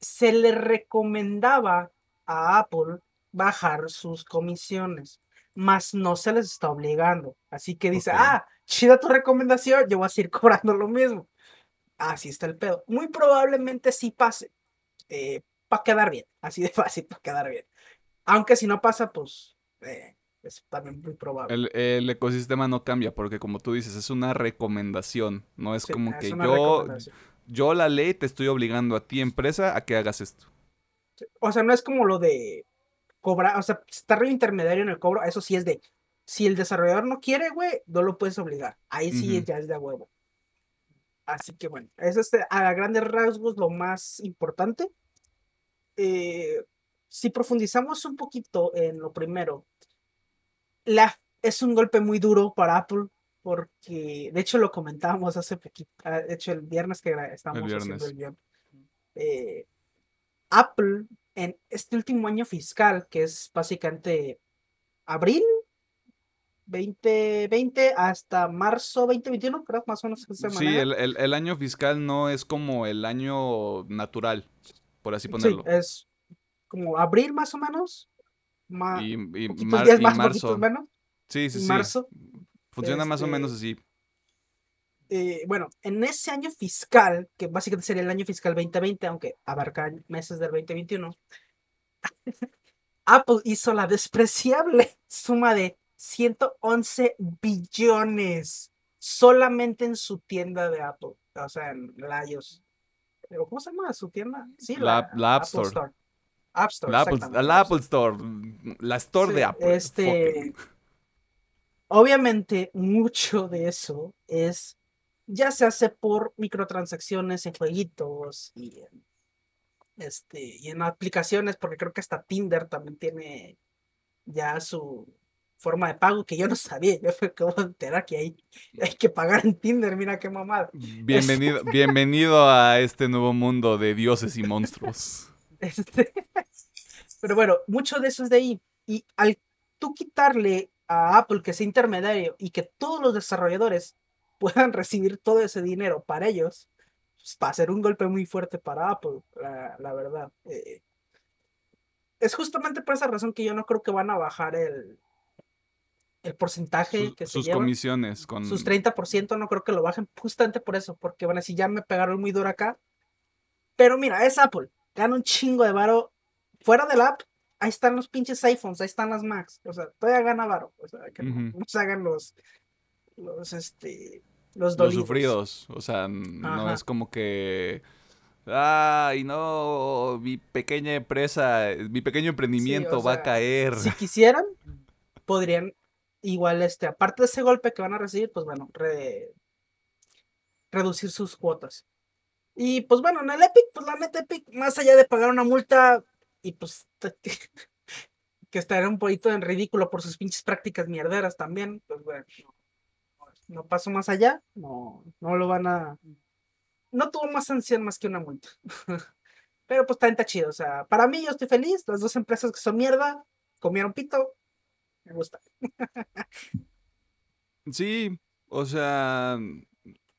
se le recomendaba a Apple bajar sus comisiones, mas no se les está obligando. Así que dice, Ok. ah, chida tu recomendación, yo voy a seguir cobrando lo mismo. Así está el pedo. Muy probablemente sí pase, para quedar bien, así de fácil, para quedar bien. Aunque si no pasa, pues eh, es también muy probable. El, el ecosistema no cambia porque como tú dices, es una recomendación. No es Sí, como es que yo, yo la ley te estoy obligando a ti, empresa, a que hagas esto. O sea, no es como lo de cobrar, o sea, está re intermediario en el cobro, eso sí es de, si el desarrollador no quiere, güey, no lo puedes obligar. Ahí sí Ujú. ya es de huevo. Así que bueno, eso es eh, a grandes rasgos lo más importante. Eh, si profundizamos un poquito en lo primero, la, es un golpe muy duro para Apple porque, de hecho, lo comentábamos hace poquito, ah, de hecho, el viernes que estábamos haciendo viernes. el guion. Eh, Apple en este último año fiscal, que es básicamente abril 2020 hasta marzo 2021, creo, más o menos. esa Sí, el, el- el año fiscal no es como el año natural, por así Sí, ponerlo. es como abril más o menos. ma- y, y mar- días y más, marzo. menos. Sí, sí, sí. marzo. Funciona más o este, menos así. eh, bueno, en ese año fiscal, que básicamente sería el año fiscal 2020, aunque abarca meses del 2021, Apple hizo la despreciable suma de 111 billones solamente en su tienda de Apple, o sea, en la iOS. Pero, ¿Cómo se llama su tienda? Sí, La- la App Store. App Store. La Apple, la Store. La Store Sí, de Apple. Este, obviamente, mucho de eso es ya se hace por microtransacciones en jueguitos y en, este, y en aplicaciones, porque creo que hasta Tinder también tiene ya su forma de pago que yo no sabía. Yo acabo de enterar que hay, hay que pagar en Tinder. Mira qué mamada. Bienvenido, bienvenido a este nuevo mundo de dioses y monstruos. Este, Pero bueno, mucho de eso es de ahí. Y al tú quitarle a Apple que sea intermediario y que todos los desarrolladores puedan recibir todo ese dinero para ellos, pues, va a ser un golpe muy fuerte para Apple, la, la verdad. Eh, es justamente por esa razón que yo no creo que van a bajar el, el porcentaje Sus, que se sus comisiones con... Sus 30% no creo que lo bajen justamente por eso, porque van a decir, ya me pegaron muy duro acá. Pero mira, es Apple, gana un chingo de varo. Fuera del app, ahí están los pinches iPhones, ahí están las Macs. O sea, todavía gana varo. O sea, que no- se hagan los, los, este, los Los sufridos. O sea, no Ajá. es como que... Ay, no, mi pequeña empresa, mi pequeño emprendimiento va a caer. Si quisieran, podrían igual, este, aparte de ese golpe que van a recibir, pues bueno, re- reducir sus cuotas. Y pues bueno, en el Epic, pues la neta Epic, más allá de pagar una multa y pues que estaría un poquito en ridículo por sus pinches prácticas mierderas también, pues bueno, no, paso más allá, no, no lo van a... No tuvo más sanción más que una multa. Pero pues también está chido, o sea, para mí yo estoy feliz, las dos empresas que son mierda, comieron pito, me gusta. Sí, o sea,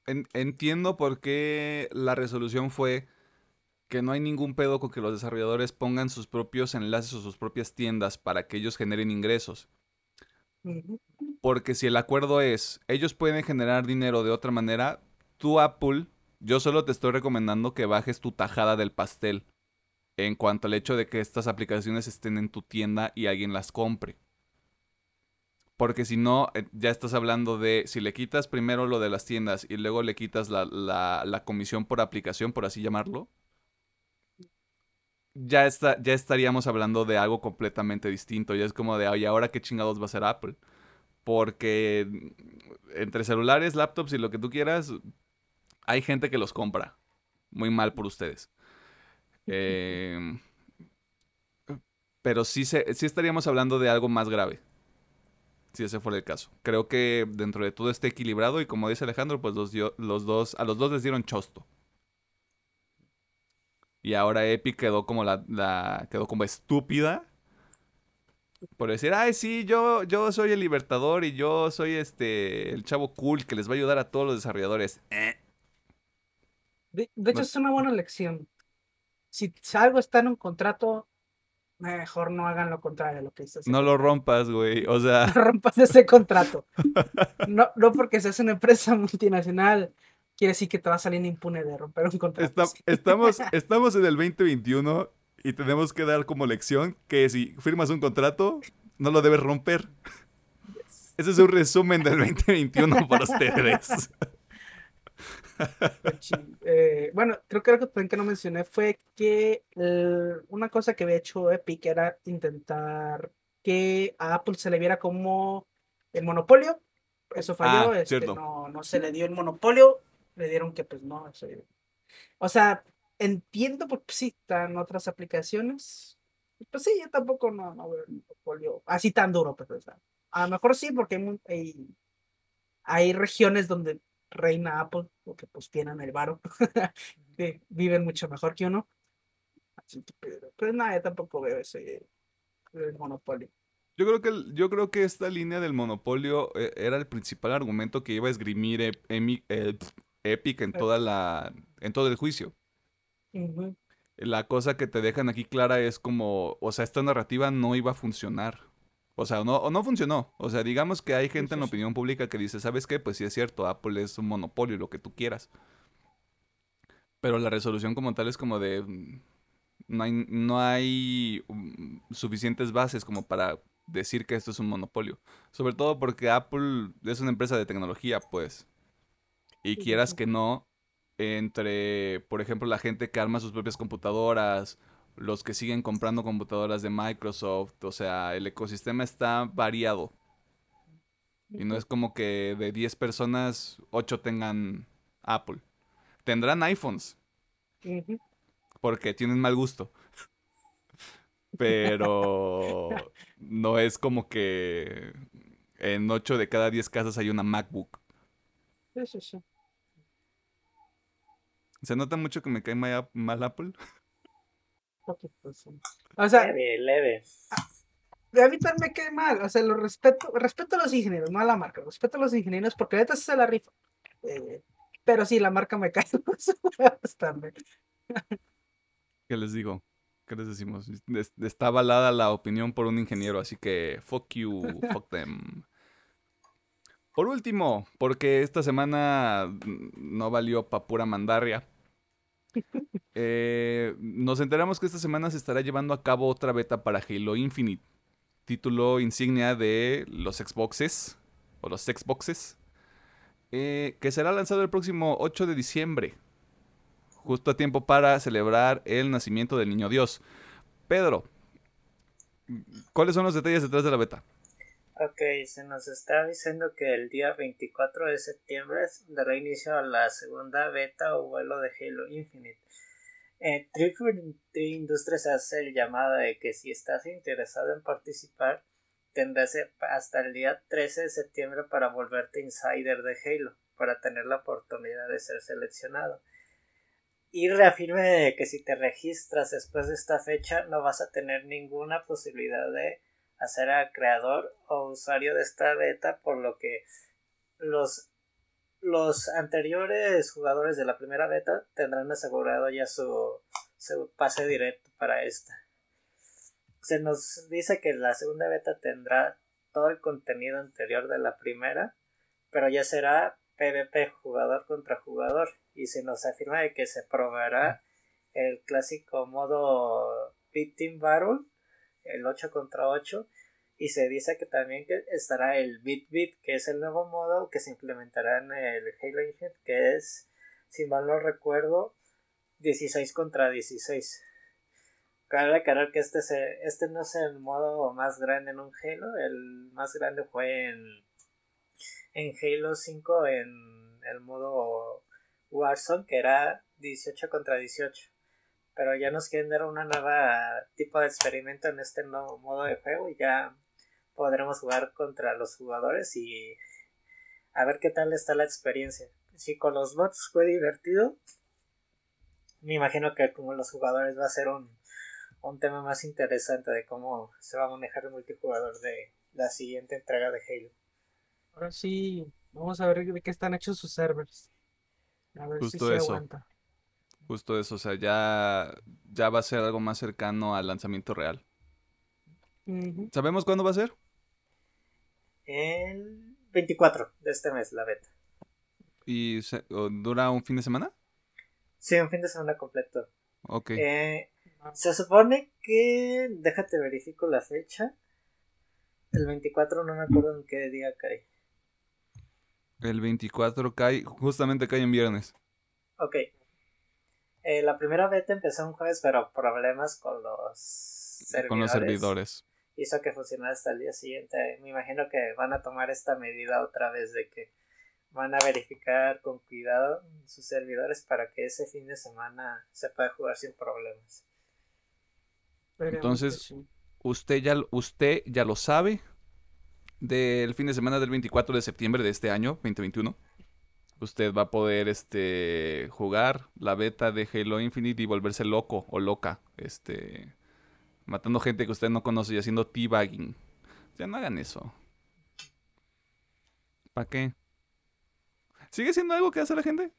en- entiendo por qué la resolución fue que no hay ningún pedo con que los desarrolladores pongan sus propios enlaces o sus propias tiendas para que ellos generen ingresos. Porque si el acuerdo es, ellos pueden generar dinero de otra manera, tú Apple, yo solo te estoy recomendando que bajes tu tajada del pastel en cuanto al hecho de que estas aplicaciones estén en tu tienda y alguien las compre. Porque si no, eh, ya estás hablando de, si le quitas primero lo de las tiendas y luego le quitas la, la- la comisión por aplicación, por así llamarlo, ya, está, ya estaríamos hablando de algo completamente distinto. Ya es como de, ¿y ahora qué chingados va a hacer Apple? Porque entre celulares, laptops y lo que tú quieras, hay gente que los compra. Muy mal por ustedes. Em, pero sí, se, sí estaríamos hablando de algo más grave. Si ese fuera el caso. Creo que dentro de todo está equilibrado y como dice Alejandro, pues los, dio- los dos, a los dos les dieron chosto. Y ahora Epic quedó como la, la- quedó como estúpida por decir, ay sí, yo, yo soy el libertador y yo soy este el chavo cool que les va a ayudar a todos los desarrolladores. Eh, De, de hecho, No- es una buena lección. Si, si algo está en un contrato, mejor no hagan lo contrario de lo que dices. no lo rompas, güey. O sea, No rompas ese contrato. No, no porque seas una empresa multinacional, quiere decir que te va a salir impune de romper un contrato. Está- estamos, estamos en el 2021 y tenemos que dar como lección que si firmas un contrato, no lo debes romper. Ese es un resumen del 2021 para ustedes. Eh, bueno, creo que algo también que no mencioné fue que eh, una cosa que había hecho Epic era intentar que a Apple se le viera como el monopolio. Eso falló, Ah, este, no, no se le dio el monopolio, le dieron que pues no. eso- O sea, entiendo porque sí están otras aplicaciones. Pues sí, yo tampoco no, no veo el monopolio así tan duro, pues, o sea, a lo mejor sí, porque hay, hay, hay regiones donde reina Apple, porque pues tienen el varo, que viven mucho mejor que uno. Así que, pero, pero nada, yo tampoco veo ese el monopolio. Yo creo que, el- yo creo que esta línea del monopolio eh, era el principal argumento que iba a esgrimir eh, Epic en toda la, en todo el juicio. La cosa que te dejan aquí clara es como, o sea, esta narrativa no iba a funcionar. O sea, no, no funcionó. O sea, digamos que hay gente en la opinión pública que dice, ¿sabes qué? Pues sí es cierto, Apple es un monopolio, lo que tú quieras. Pero la resolución como tal es como de, mm, No hay, no hay um, suficientes bases como para decir que esto es un monopolio. Sobre todo porque Apple es una empresa de tecnología, pues. Y quieras que no, entre, por ejemplo, la gente que arma sus propias computadoras, los que siguen comprando computadoras de Microsoft, o sea, el ecosistema está variado. Y no es como que de 10 personas, 8 tengan Apple. Tendrán iPhones, porque tienen mal gusto. Pero no es como que en 8 de cada 10 casas hay una MacBook. Sí, sí, sí. Se nota mucho que me cae mal Apple. Sí. O sea, Leve, leve. a mí también me cae mal. O sea, lo respeto, respeto a los ingenieros, no a la marca. Respeto a los ingenieros porque ahorita se la rifa. Eh, pero sí, la marca me cae bastante. ¿Qué les digo? ¿Qué les decimos? Es- Está avalada la opinión por un ingeniero, así que fuck you, fuck them. Por último, porque esta semana no valió pa' pura mandarria. Eh, nos enteramos que esta semana se estará llevando a cabo otra beta para Halo Infinite, título insignia de los Xboxes o los Xboxes, eh, que será lanzado el próximo 8 de diciembre justo a tiempo para celebrar el nacimiento del niño Dios. Pedro, ¿cuáles son los detalles detrás de la beta? Ok, se nos está diciendo que el día 24 de septiembre dará inicio a la segunda beta o vuelo de Halo Infinite. Eh, Industries hace el llamado de que si estás interesado en participar, tendrás hasta el día 13 de septiembre para volverte insider de Halo, para tener la oportunidad de ser seleccionado. Y reafirme de que si te registras después de esta fecha no vas a tener ninguna posibilidad de a creador o usuario de esta beta, por lo que los, los anteriores jugadores de la primera beta tendrán asegurado ya su, su pase directo para esta. Se nos dice que la segunda beta tendrá todo el contenido anterior de la primera, pero ya será PvP jugador contra jugador y se nos afirma de que se probará el clásico modo Team Battle el 8 contra 8 y se dice que también que estará el Beat Beat que es el nuevo modo que se implementará en el Halo Infinite que es si mal no recuerdo 16 contra 16 cabe aclarar que este, se, este no es el modo más grande en un Halo el más grande fue en en Halo 5 en el modo Warzone que era 18 contra 18 pero ya nos quieren dar una nueva tipo de experimento en este nuevo modo de juego y ya podremos jugar contra los jugadores y a ver qué tal está la experiencia. Si con los bots fue divertido, me imagino que con los jugadores va a ser un, un tema más interesante de cómo se va a manejar el multijugador de la siguiente entrega de Halo. Ahora sí, vamos a ver de qué están hechos sus servers. A ver si se eso. aguanta. Justo eso, o sea, ya, ya va a ser algo más cercano al lanzamiento real. ¿Sabemos cuándo va a ser? El 24 de este mes, la beta. ¿Y se- dura un fin de semana? Sí, un fin de semana completo. Ok. Eh, se supone que. Déjate verifico la fecha. El 24 no me acuerdo en qué día cae. El 24 cae, justamente cae en viernes. Ok. Eh, la primera beta empezó un jueves, pero problemas con los servidores. Con los servidores. Hizo que funcionara hasta el día siguiente. Me imagino que van a tomar esta medida otra vez de que van a verificar con cuidado sus servidores para que ese fin de semana se pueda jugar sin problemas. Entonces. Usted ya, usted ya lo sabe del fin de semana del 24 de septiembre de este año, 2021. Usted va a poder este, jugar la beta de Halo Infinite y volverse loco o loca, este, matando gente que usted no conoce y haciendo teabagging. Ya no hagan eso. ¿Para qué? ¿Sigue siendo algo que hace la gente?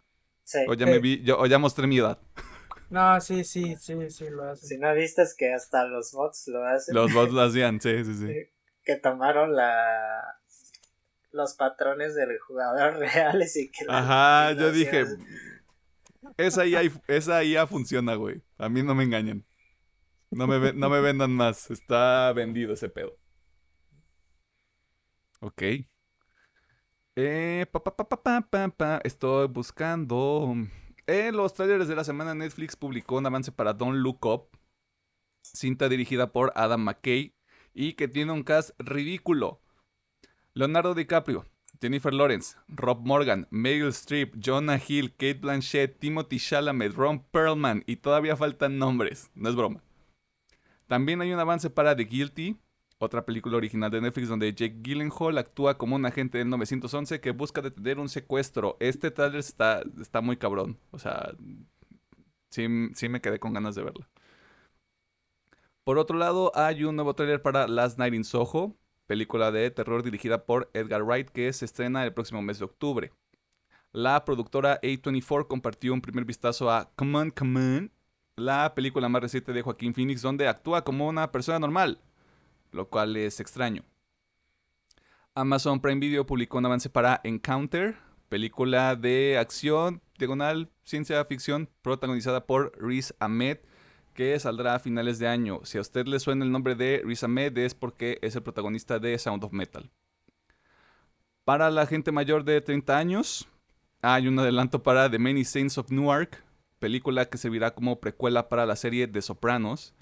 Sí. O ya me vi, yo, o ya mostré mi edad. No, sí, sí, sí, sí, lo hacen. Si no viste es que hasta los bots lo hacen. Los bots lo hacían, sí, sí, sí. que tomaron la los patrones del jugador reales y que Ajá, yo dije, esa IA, esa IA funciona, güey. A mí no me engañan. No me, no me vendan más. Está vendido ese pedo. Ok. Eh, pa, pa, pa. Estoy buscando. En los trailers de la semana, Netflix publicó un avance para Don't Look Up. Cinta dirigida por Adam McKay. Y que tiene un cast ridículo. Leonardo DiCaprio, Jennifer Lawrence, Rob Morgan, Meryl Streep, Jonah Hill, Kate Blanchett, Timothy Chalamet, Ron Perlman y todavía faltan nombres. No es broma. También hay un avance para The Guilty, otra película original de Netflix donde Jake Gyllenhaal actúa como un agente del 911 que busca detener un secuestro. Este trailer está, está muy cabrón. O sea, sí, sí me quedé con ganas de verla. Por otro lado, hay un nuevo trailer para Last Night in Soho, película de terror dirigida por Edgar Wright que se estrena el próximo mes de octubre. La productora A24 compartió un primer vistazo a Come On, Come On, la película más reciente de Joaquín Phoenix donde actúa como una persona normal, lo cual es extraño. Amazon Prime Video publicó un avance para Encounter, película de acción, diagonal, ciencia ficción, protagonizada por Riz Ahmed, que saldrá a finales de año. Si a usted le suena el nombre de Riz Ahmed es porque es el protagonista de Sound of Metal. Para la gente mayor de 30 años, hay un adelanto para The Many Saints of Newark, película que servirá como precuela para la serie The Sopranos.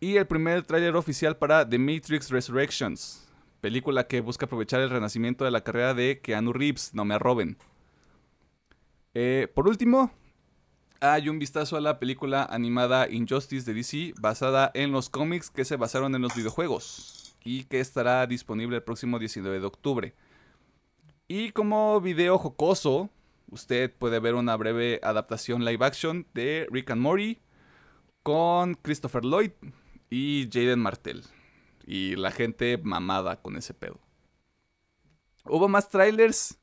Y el primer tráiler oficial para The Matrix Resurrections, película que busca aprovechar el renacimiento de la carrera de Keanu Reeves, no me arroben. Eh, por último, hay un vistazo a la película animada Injustice de DC, basada en los cómics que se basaron en los videojuegos y que estará disponible el próximo 19 de octubre. Y como video jocoso, usted puede ver una breve adaptación live action de Rick and Morty con Christopher Lloyd y Jaden Martell. Y la gente mamada con ese pedo. Hubo más trailers,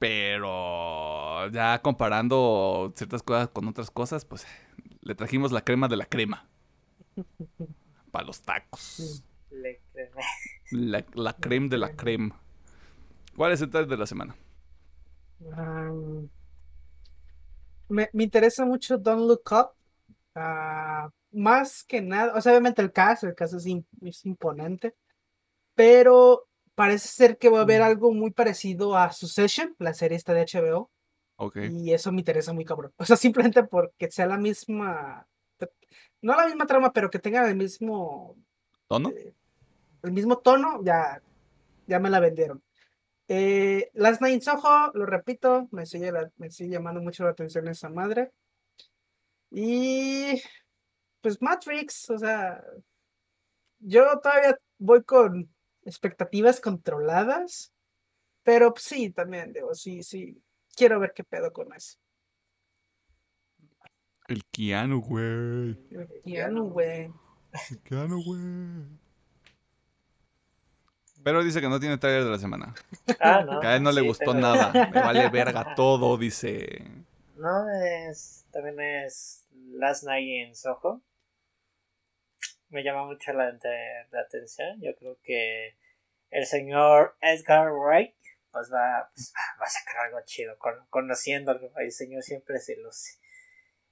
pero ya comparando ciertas cosas con otras cosas, pues le trajimos la crema de la crema. Para los tacos. La, la creme de la crema. ¿Cuál es el trailer de la semana? Um, me, me interesa mucho Don't Look Up. Ah, más que nada, o sea, obviamente el caso, el caso es, im- es imponente, pero parece ser que va a haber algo muy parecido a Succession, la serie esta de HBO, Ok. y eso me interesa muy cabrón. O sea, simplemente porque sea la misma, no la misma trama, pero que tenga el mismo, ¿Tono? eh, el mismo tono, ya, ya me la vendieron. Eh, Last Night in Soho, lo repito, me sigue, la- me sigue llamando mucho la atención esa madre. Y pues Matrix, o sea, yo todavía voy con expectativas controladas, pero pues, sí, también, digo, sí, sí, quiero ver qué pedo con eso. El Keanu, güey. Keanu, güey. El Keanu, güey. Pero dice que no tiene trailer de la semana. Ah, no. Que a él no le gustó nada. Me vale verga todo, dice. No, es. También es Last Night in Soho. Me llama mucho la, la atención. Yo creo que el señor Edgar Wright pues va, pues, va- va a sacar algo chido. con- conociéndolo, el señor siempre se luce.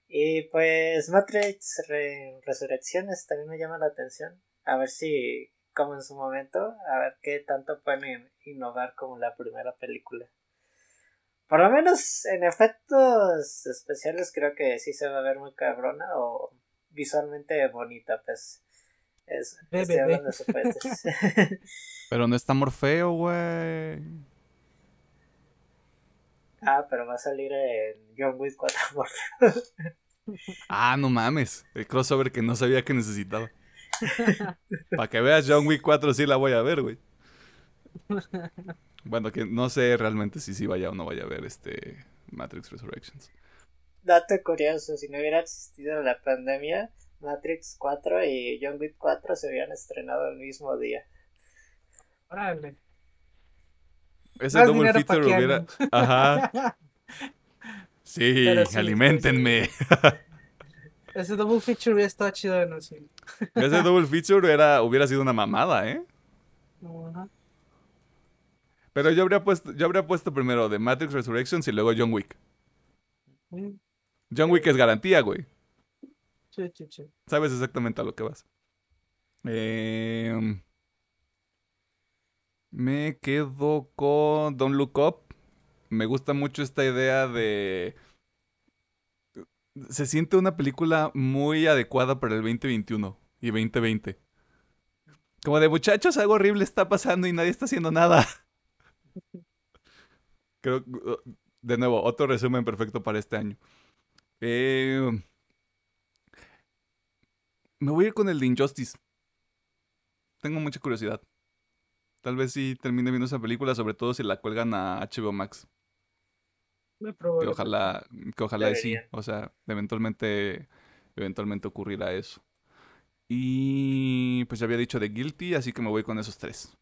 Y pues Matrix Re- Resurrecciones también me llama la atención. A ver si, como en su momento, a ver qué tanto pueden innovar como la primera película. Por lo menos en efectos especiales creo que sí se va a ver muy cabrona o visualmente bonita, pues. Es, Ve, estoy ve, ve. hablando de supuestos. Pero no está Morfeo, güey. ah, pero va a salir en John Wick 4 Ah, no mames. El crossover que no sabía que necesitaba. Para que veas John Wick 4 sí la voy a ver, güey. Bueno, que no sé realmente si sí vaya o no vaya a ver este Matrix Resurrections. Dato curioso, si no hubiera existido la pandemia, Matrix 4 y John Wick 4 se hubieran estrenado el mismo día. Órale. Ese Más double feature hubiera. Ajá. Sí, alimentenme. Ese double feature hubiera estado chido en el cine. Ese double feature era, hubiera sido una mamada, ¿eh? Ajá. Pero yo habría puesto, yo habría puesto primero The Matrix Resurrections y luego John Wick. John Wick es garantía, güey. Sabes exactamente a lo que vas. Em, me quedo con Don't Look Up. Me gusta mucho esta idea de... Se siente una película muy adecuada para el 2021 y 2020. Como de muchachos, algo horrible está pasando y nadie está haciendo nada. Creo, de nuevo, otro resumen perfecto para este año. Eh, me voy a ir con el de Injustice. Tengo mucha curiosidad. Tal vez sí termine viendo esa película, sobre todo si la cuelgan a HBO Max. Muy Que ojalá, que ojalá y sí. O sea, eventualmente, eventualmente ocurrirá eso. Y pues ya había dicho de Guilty, así que me voy con esos tres.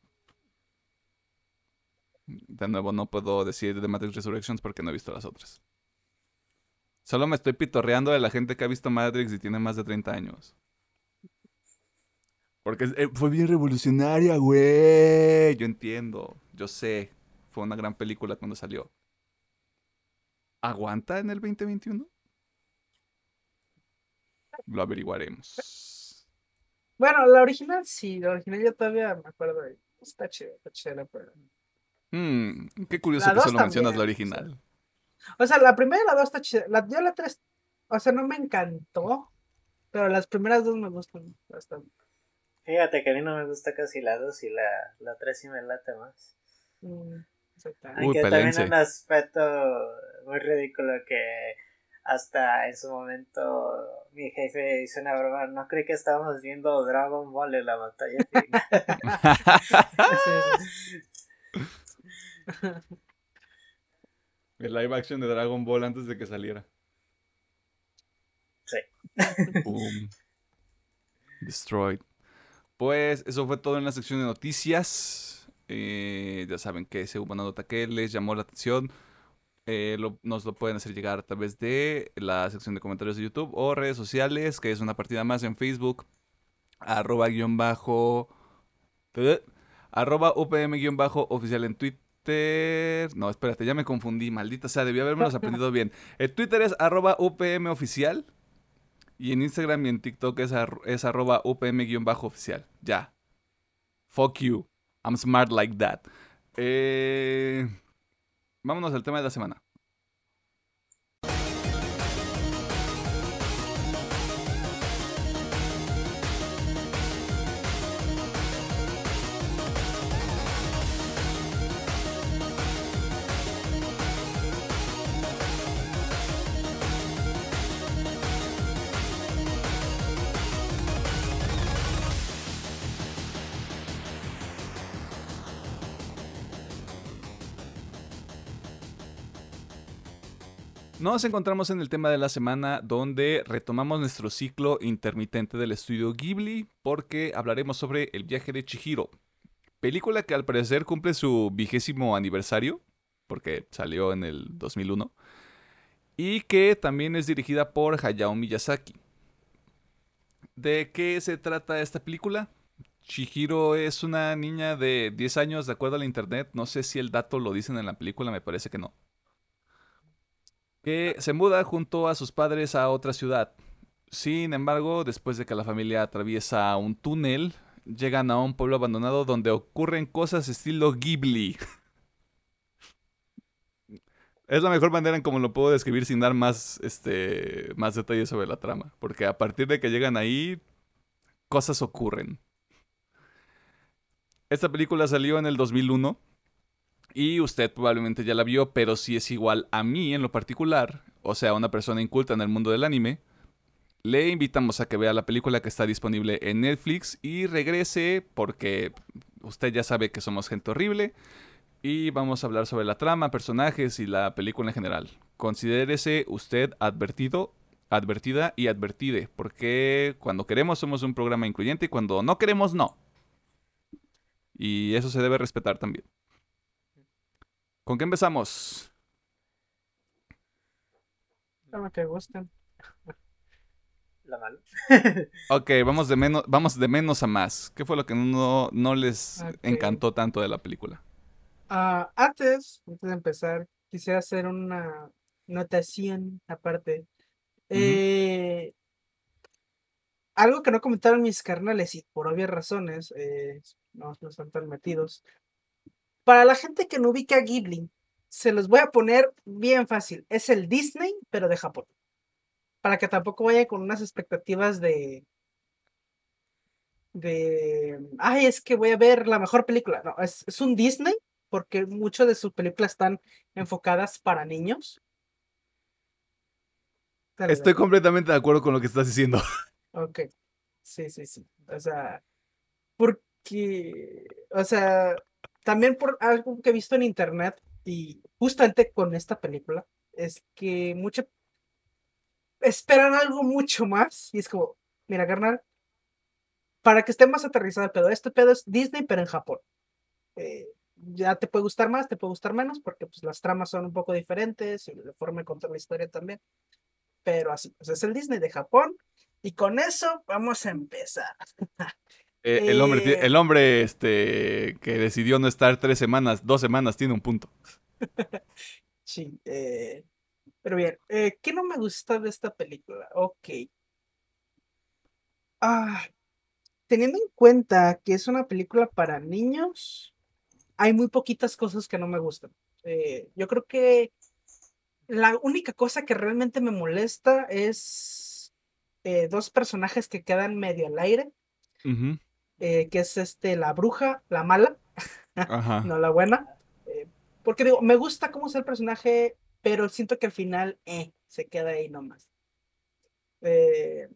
De nuevo, no puedo decir de Matrix Resurrections porque no he visto las otras. Solo me estoy pitorreando de la gente que ha visto Matrix y tiene más de 30 años. Porque eh, fue bien revolucionaria, güey. Yo entiendo, yo sé. Fue una gran película cuando salió. ¿Aguanta en el 2021? Lo averiguaremos. Bueno, la original sí, la original yo todavía me acuerdo. de- Está chido, está chida, pero. Hmm, qué curioso La que solo mencionas la también, original. O sea, la primera y la dos está chida. La, yo la tres, o sea, no me encantó, pero las primeras dos me gustan bastante. Fíjate que a mí no me gusta casi la 2 y la, la 3 sí me late más. Mm, exactamente. Uy, Aunque también un aspecto muy ridículo que hasta en su momento mi jefe hizo una broma. No creí que estábamos viendo Dragon Ball en la batalla final. El live action de Dragon Ball antes de que saliera. Sí. Boom. Destroyed. Pues eso fue todo en la sección de noticias. Eh, ya saben que ese hubo una nota que les llamó la atención. Eh, lo- nos lo pueden hacer llegar a través de la sección de comentarios de YouTube o redes sociales, que es una partida más en Facebook. Arroba guion bajo. eh, Arroba UPM guion bajo oficial en Twitter. No, espérate, ya me confundí. Maldita sea, debí haberme aprendido bien. El Twitter es arroba UPM oficial. Y en Instagram y en TikTok es, ar- es arroba UPM-oficial. Ya. Fuck you. I'm smart like that. Eh, vámonos al tema de la semana. Nos encontramos en el tema de la semana donde retomamos nuestro ciclo intermitente del estudio Ghibli porque hablaremos sobre El viaje de Chihiro. Película que al parecer cumple su vigésimo aniversario porque salió en el 2001 y que también es dirigida por Hayao Miyazaki. ¿De qué se trata esta película? Chihiro es una niña de 10 años de acuerdo a la internet. No sé si el dato lo dicen en la película, me parece que no que se muda junto a sus padres a otra ciudad. Sin embargo, después de que la familia atraviesa un túnel, llegan a un pueblo abandonado donde ocurren cosas estilo Ghibli. Es la mejor manera en cómo lo puedo describir sin dar más, este, más detalles sobre la trama. Porque a partir de que llegan ahí, cosas ocurren. Esta película salió en el 2001 y usted probablemente ya la vio, pero si es igual a mí en lo particular, o sea, una persona inculta en el mundo del anime, le invitamos a que vea la película que está disponible en Netflix y regrese porque usted ya sabe que somos gente horrible y vamos a hablar sobre la trama, personajes y la película en general. Considérese usted advertido, advertida y advertide, porque cuando queremos somos un programa incluyente y cuando no queremos no. Y eso se debe respetar también. ¿Con qué empezamos? Como te gusten. La mala. Ok, vamos de menos, vamos de menos a más. ¿Qué fue lo que no, no les encantó tanto de la película? Ah, antes, antes de empezar, quisiera hacer una notación aparte. Eh, algo que no comentaron mis carnales y por obvias razones, eh, no, no están tan metidos. Para la gente que no ubica a Ghibli, se los voy a poner bien fácil. Es el Disney, pero de Japón. Para que tampoco vaya con unas expectativas de. de. Ay, es que voy a ver la mejor película. No, es, es un Disney, porque muchas de sus películas están enfocadas para niños. Dale, Estoy dale. completamente de acuerdo con lo que estás diciendo. Ok. Sí, sí, sí. O sea, porque, o sea, también por algo que he visto en internet y justamente con esta película, es que mucho esperan algo mucho más y es como, mira, carnal, para que esté más aterrizado el pedo, este pedo es Disney, pero en Japón. Eh, ya te puede gustar más, te puede gustar menos, porque pues las tramas son un poco diferentes y la forma de contar la historia también. Pero así, pues es el Disney de Japón y con eso vamos a empezar. Eh, el hombre, el hombre este, que decidió no estar tres semanas, dos semanas, tiene un punto. Sí, eh, pero bien, eh, ¿qué no me gusta de esta película? Ok. Ah, teniendo en cuenta que es una película para niños, hay muy poquitas cosas que no me gustan. Yo creo que la única cosa que realmente me molesta es dos personajes que quedan medio al aire, Ujú, eh, que es este, la bruja, la mala, Ajá. no la buena. eh, porque digo, me gusta cómo es el personaje, pero siento que al final eh, se queda ahí nomás. Eh,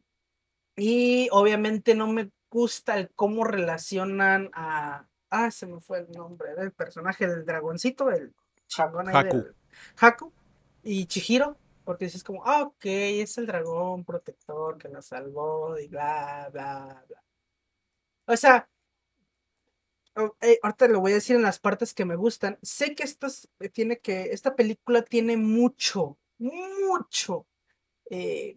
y obviamente no me gusta el cómo relacionan a. Ah, se me fue el nombre del personaje del dragoncito, el chingón ahí Haku. del- Haku y Chihiro, porque dices como, ah, ok, es el dragón protector que la salvó y bla, bla, bla. O sea, eh, ahorita lo voy a decir en las partes que me gustan. Sé que eh, tiene que, esta película tiene mucho, mucho eh,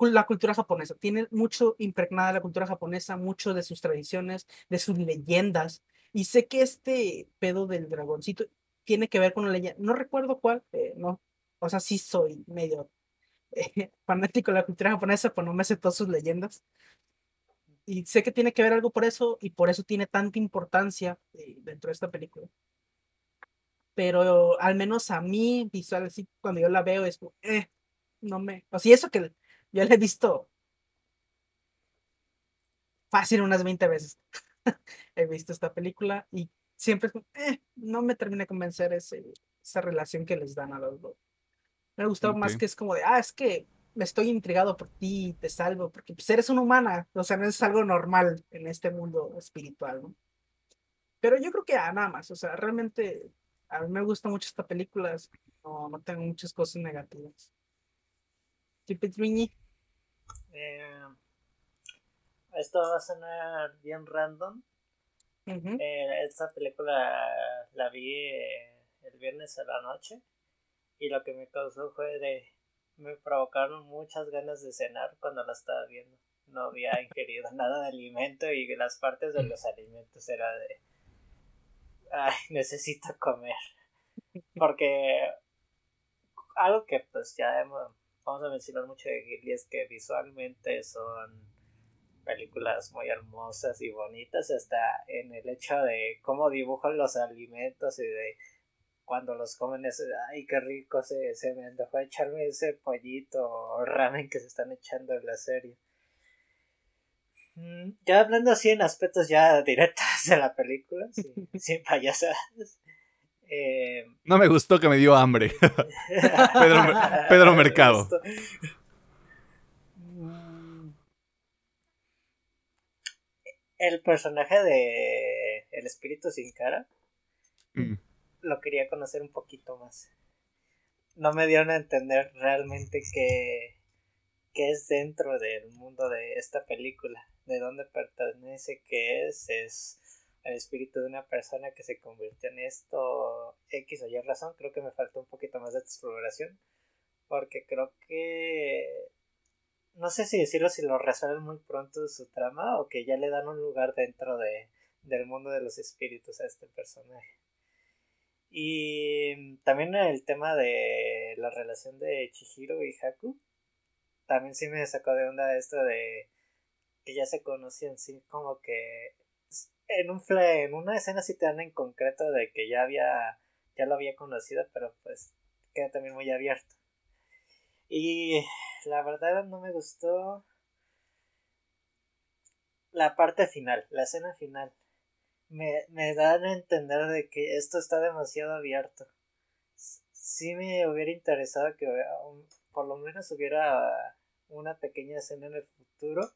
la cultura japonesa. Tiene mucho impregnada la cultura japonesa, mucho de sus tradiciones, de sus leyendas. Y sé que este pedo del dragoncito tiene que ver con una leyenda. No recuerdo cuál, no. O sea, sí soy medio eh, fanático de la cultura japonesa, pero no me sé todas sus leyendas y sé que tiene que ver algo por eso y por eso tiene tanta importancia eh, dentro de esta película. Pero al menos a mí, visual, así, cuando yo la veo, es como, eh, no me. O sea, eso que yo la he visto fácil unas 20 veces. he visto esta película y siempre es como, eh, no me termina de convencer ese, esa relación que les dan a los dos. Me gustaba más Ok. que es como de, ah, es que estoy intrigado por ti, te salvo, porque pues eres una humana, o sea, no es algo normal en este mundo espiritual, ¿no? Pero yo creo que ah, nada más, o sea, realmente a mí me gusta mucho esta película, no, no tengo muchas cosas negativas. Eh, esto va a sonar bien random. Eh, esta película la vi eh, el viernes a la noche y lo que me causó fue de... Me provocaron muchas ganas de cenar cuando la estaba viendo. No había ingerido nada de alimento y las partes de los alimentos era de... Ay, necesito comer. Porque algo que pues ya hemos, vamos a mencionar mucho de Ghibli es que visualmente son películas muy hermosas y bonitas hasta en el hecho de cómo dibujan los alimentos y de cuando los comen es ay qué rico se, se me antojó echarme ese pollito o ramen que se están echando en la serie Mm, ya hablando así en aspectos ya directos de la película sin, sin payasadas eh, No me gustó que me dio hambre. Pedro Pedro Mercado. Mm. El personaje de El espíritu sin cara Mm. Lo quería conocer un poquito más. No me dieron a entender realmente qué, qué es dentro del mundo de esta película, de dónde pertenece, qué es, es el espíritu de una persona que se convirtió en esto X o Y razón. Creo que me faltó un poquito más de exploración, porque creo que no sé si decirlo si lo resuelven muy pronto su trama o que ya le dan un lugar dentro de, del mundo de los espíritus a este personaje. Y también el tema de la relación de Chihiro y Haku. También sí me sacó de onda esto de que ya se conocían, sí, como que en un en una escena sí te dan en concreto de que ya había, ya lo había conocido, pero pues queda también muy abierto. Y la verdad no me gustó la parte final, la escena final. Me, me dan a entender de que esto está demasiado abierto. Sí me hubiera interesado que por lo menos hubiera una pequeña escena en el futuro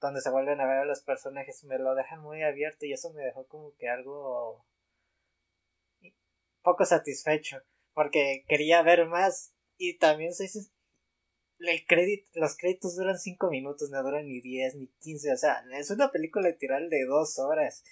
donde se vuelven a ver a los personajes. Me lo dejan muy abierto y eso me dejó como que algo poco satisfecho porque quería ver más y también soy el crédito, los créditos duran 5 minutos, no duran ni 10 ni 15, o sea, es una película literal de 2 horas.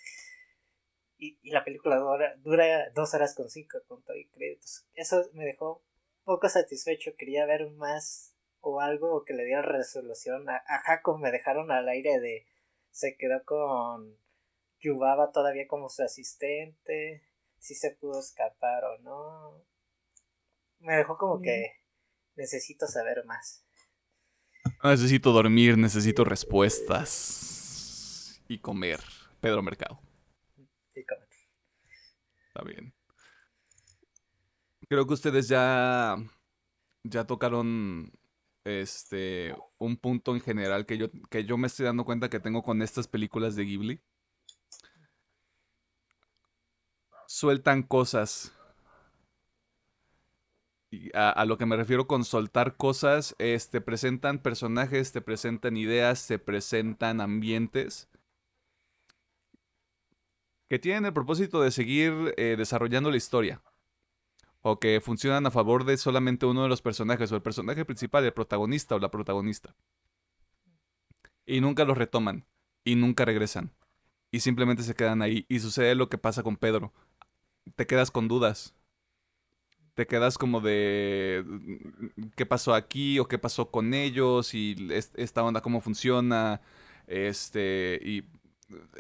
Y, y, la película dura, dura 2 horas con 5 con todo y créditos. Eso me dejó poco satisfecho, quería ver más o algo que le diera resolución. A, a me dejaron al aire de se quedó con Yubaba todavía como su asistente, si se pudo escapar o no. Me dejó como que necesito saber más. Necesito dormir, necesito respuestas. Y comer. Pedro Mercado. Y comer. Está bien. Creo que ustedes ya. Ya tocaron. Este. Un punto en general que yo, que yo me estoy dando cuenta que tengo con estas películas de Ghibli. Sueltan cosas a, lo que me refiero con soltar cosas, es, te presentan personajes, te presentan ideas, te presentan ambientes que tienen el propósito de seguir eh, desarrollando la historia. O que funcionan a favor de solamente uno de los personajes, o el personaje principal, el protagonista o la protagonista. Y nunca los retoman. Y nunca regresan. Y simplemente se quedan ahí. Y sucede lo que pasa con Pedro. Te quedas con dudas te quedas como de qué pasó aquí o qué pasó con ellos y esta onda cómo funciona. Este, y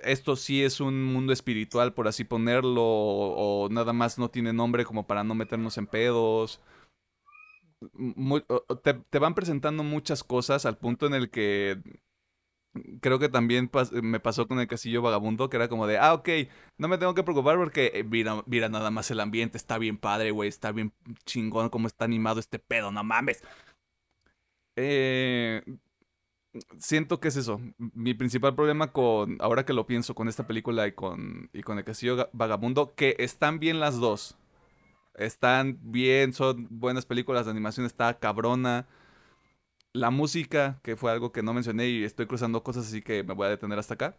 esto sí es un mundo espiritual, por así ponerlo, o, nada más no tiene nombre como para no meternos en pedos. te, te, van presentando muchas cosas al punto en el que creo que también me pasó con el Castillo Vagabundo, que era como de, ah, ok, no me tengo que preocupar porque eh, mira, mira nada más el ambiente, está bien padre, güey, está bien chingón cómo está animado este pedo, no mames. Eh, siento que es eso. Mi principal problema con, ahora que lo pienso, con esta película y con, y con el Castillo Vagabundo, que están bien las dos. Están bien, son buenas películas, la animación está cabrona la música, que fue algo que no mencioné y estoy cruzando cosas, así que me voy a detener hasta acá.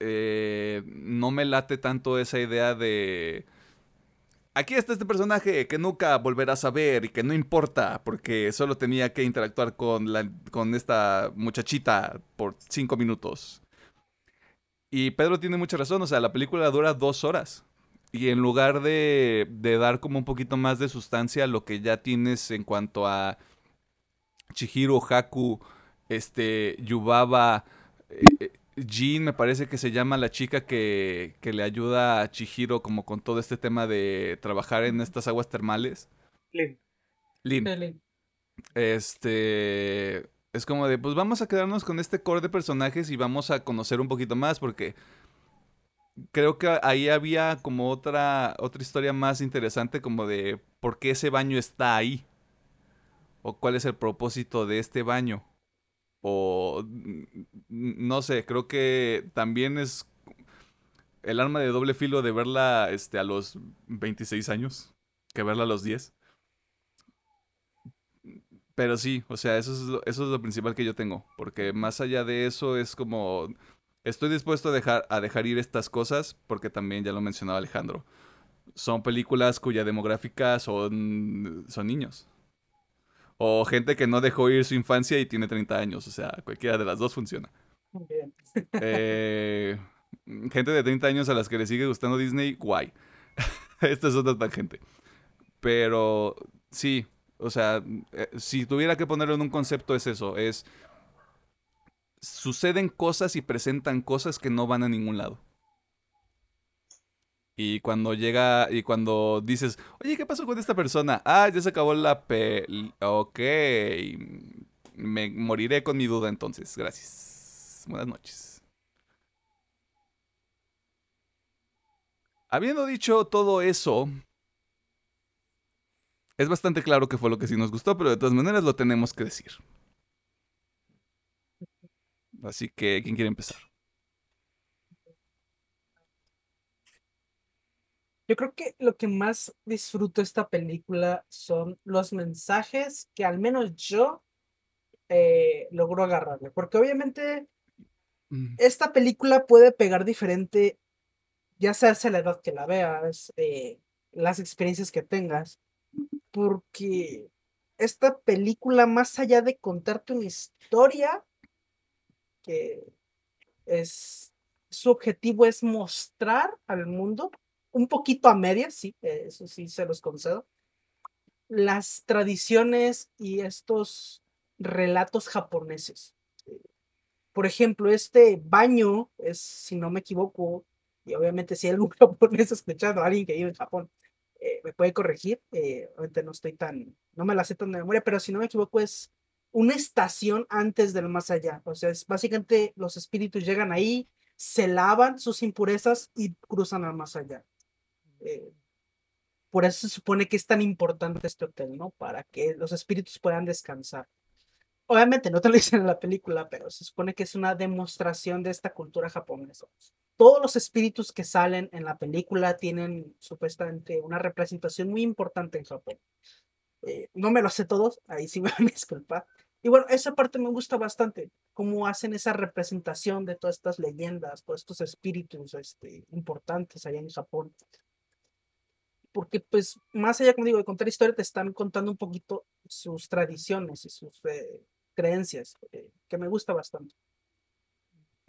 Eh, no me late tanto esa idea de... Aquí está este personaje que nunca volverás a ver y que no importa porque solo tenía que interactuar con, la, con esta muchachita por cinco minutos. Y Pedro tiene mucha razón, o sea, la película dura dos horas. Y en lugar de, de dar como un poquito más de sustancia a lo que ya tienes en cuanto a Chihiro, Haku, este, Yubaba, eh, eh, Jin me parece que se llama la chica que, que, le ayuda a Chihiro como con todo este tema de trabajar en estas aguas termales. Lin. Lin. Este, es como de, pues vamos a quedarnos con este core de personajes y vamos a conocer un poquito más porque creo que ahí había como otra, otra historia más interesante como de por qué ese baño está ahí o cuál es el propósito de este baño. O no sé, creo que también es el arma de doble filo de verla este, a los 26 años que verla a los 10. Pero sí, o sea, eso es, lo, eso es lo principal que yo tengo. Porque más allá de eso es como... Estoy dispuesto a dejar, a dejar ir estas cosas porque también ya lo mencionaba Alejandro. Son películas cuya demográfica son, son niños. O gente que no dejó ir su infancia y tiene 30 años. O sea, cualquiera de las dos funciona. Bien. Eh, gente de 30 años a las que le sigue gustando Disney, guay. Esta es otra gente. Pero sí, o sea, eh, si tuviera que ponerlo en un concepto es eso, es suceden cosas y presentan cosas que no van a ningún lado. Y cuando llega, y cuando dices, oye, ¿qué pasó con esta persona? Ah, ya se acabó la pe... Ok. Me moriré con mi duda entonces. Gracias. Buenas noches. Habiendo dicho todo eso, es bastante claro que fue lo que sí nos gustó, pero de todas maneras lo tenemos que decir. Así que, ¿quién quiere empezar? Yo creo que lo que más disfruto de esta película son los mensajes que al menos yo eh, logro agarrarle. Porque obviamente Mm, esta película puede pegar diferente, ya sea a la edad que la veas, eh, las experiencias que tengas. Porque esta película, más allá de contarte una historia, que es su objetivo es mostrar al mundo un poquito a medias, sí, eh, eso sí se los concedo, las tradiciones y estos relatos japoneses. Eh, Por ejemplo, este baño es, si no me equivoco, y obviamente si hay algún japonés escuchando, alguien que vive en Japón, eh, me puede corregir, obviamente no estoy tan, no me la sé tan de memoria, pero si no me equivoco es una estación antes del más allá, o sea, es básicamente los espíritus llegan ahí, se lavan sus impurezas y cruzan al más allá. Eh, por eso se supone que es tan importante este hotel, ¿no? Para que los espíritus puedan descansar. Obviamente no te lo dicen en la película, pero se supone que es una demostración de esta cultura japonesa. Todos los espíritus que salen en la película tienen supuestamente una representación muy importante en Japón. Eh, no me lo sé todos, ahí sí me van a disculpar. Y bueno, esa parte me gusta bastante, cómo hacen esa representación de todas estas leyendas, todos estos espíritus este, importantes allá en Japón porque pues más allá, como digo, de contar historia, te están contando un poquito sus tradiciones y sus eh, creencias, eh, que me gusta bastante.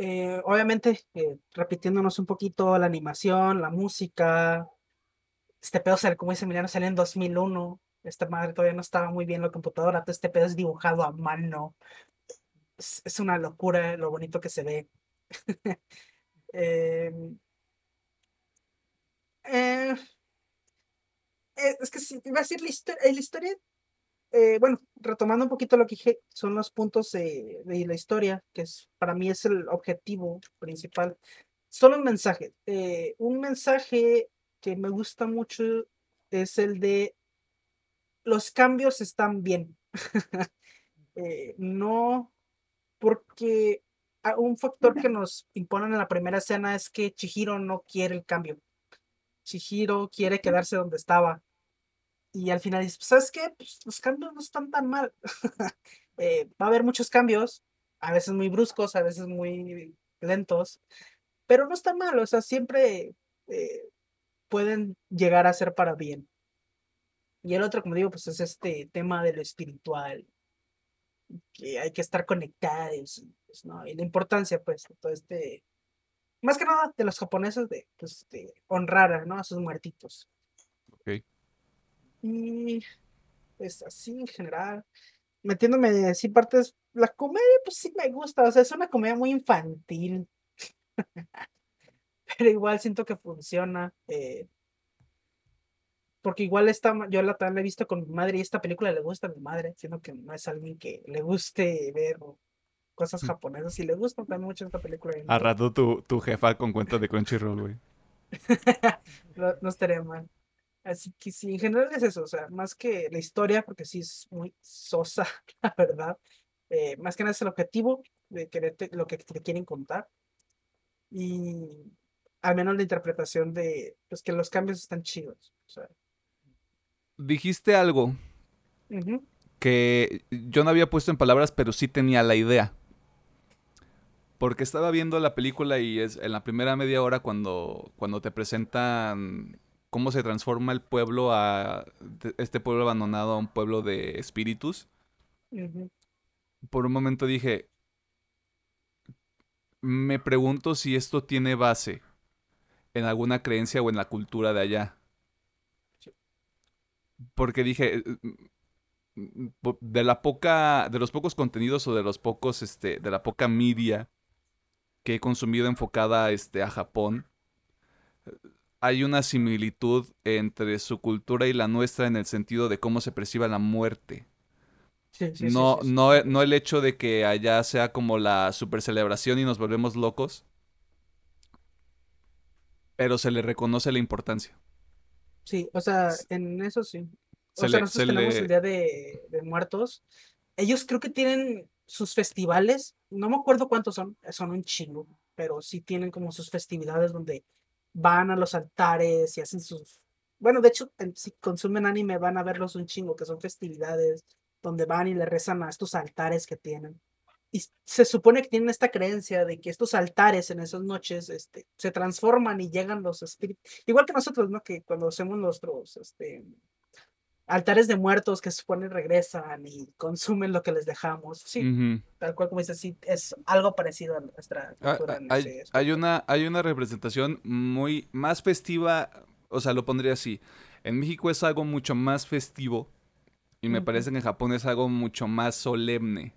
Eh, obviamente, eh, repitiéndonos un poquito la animación, la música, este pedo, como dice Emiliano, salió en 2001, esta madre todavía no estaba muy bien la computadora, todo este pedo es dibujado a mano, es, es una locura lo bonito que se ve. Em, eh, es que sí, iba a decir la historia, la historia eh, bueno, retomando un poquito lo que dije, son los puntos eh, de la historia, que es, para mí es el objetivo principal. Solo un mensaje. eh, un mensaje que me gusta mucho es el de los cambios están bien. Eh, no porque un factor que nos imponen en la primera escena es que Chihiro no quiere el cambio. Chihiro quiere quedarse donde estaba. Y al final dices, ¿sabes qué? Pues los cambios no están tan mal. Eh, va a haber muchos cambios, a veces muy bruscos, a veces muy lentos, pero no está mal, o sea, siempre eh, pueden llegar a ser para bien. Y el otro, como digo, pues es este tema de lo espiritual, que hay que estar conectados, pues, ¿no? Y la importancia, pues, de todo este, más que nada de los japoneses, de, pues, honrar. A sus muertitos. Ok. Y pues así en general, metiéndome así partes, la comedia pues sí me gusta, o sea, es una comedia muy infantil, pero igual siento que funciona, eh, porque igual esta, yo la, también la he visto con mi madre y esta película le gusta a mi madre, siendo que no es alguien que le guste ver cosas Mm. japonesas y le gusta también mucho esta película. A rato tu, tu jefa con cuenta de Crunchyroll, güey. no, no estaría mal. Así que sí, en general es eso, o sea, más que la historia, porque sí es muy sosa, la verdad. eh, más que nada es el objetivo de quererte, lo que te quieren contar. Y al menos la interpretación de, pues que los cambios están chidos. O sea, Dijiste algo ujú, que yo no había puesto en palabras, pero sí tenía la idea. Porque estaba viendo la película y es en la primera media hora cuando, cuando te presentan cómo se transforma el pueblo a este pueblo abandonado a un pueblo de espíritus. Por un momento dije, me pregunto si esto tiene base en alguna creencia o en la cultura de allá. Porque dije, eh, mm, po- de la poca, de los pocos contenidos o de los pocos, este, de la poca media que he consumido enfocada, este, a Japón, hay una similitud entre su cultura y la nuestra en el sentido de cómo se percibe la muerte. Sí, sí, no, sí, no, no el hecho de que allá sea como la super celebración y nos volvemos locos, pero se le reconoce la importancia. Sí, o sea, en eso sí. Se O sea, le, nosotros se tenemos le- el Día de, de Muertos. Ellos creo que tienen sus festivales, no me acuerdo cuántos son, son un chingo, pero sí tienen como sus festividades donde van a los altares y hacen sus... Bueno, de hecho, si consumen anime van a verlos un chingo, que son festividades donde van y le rezan a estos altares que tienen. Y se supone que tienen esta creencia de que estos altares en esas noches este, se transforman y llegan los espíritus. Igual que nosotros, ¿no? Que cuando hacemos nuestros este, altares de muertos que supone regresan y consumen lo que les dejamos. Sí, tal cual como dices, sí, es algo parecido a nuestra Ah, cultura ah, Hay, ese hay aspecto. una, hay una representación muy más festiva, o sea, lo pondría así. En México es algo mucho más festivo y me parece que en Japón es algo mucho más solemne,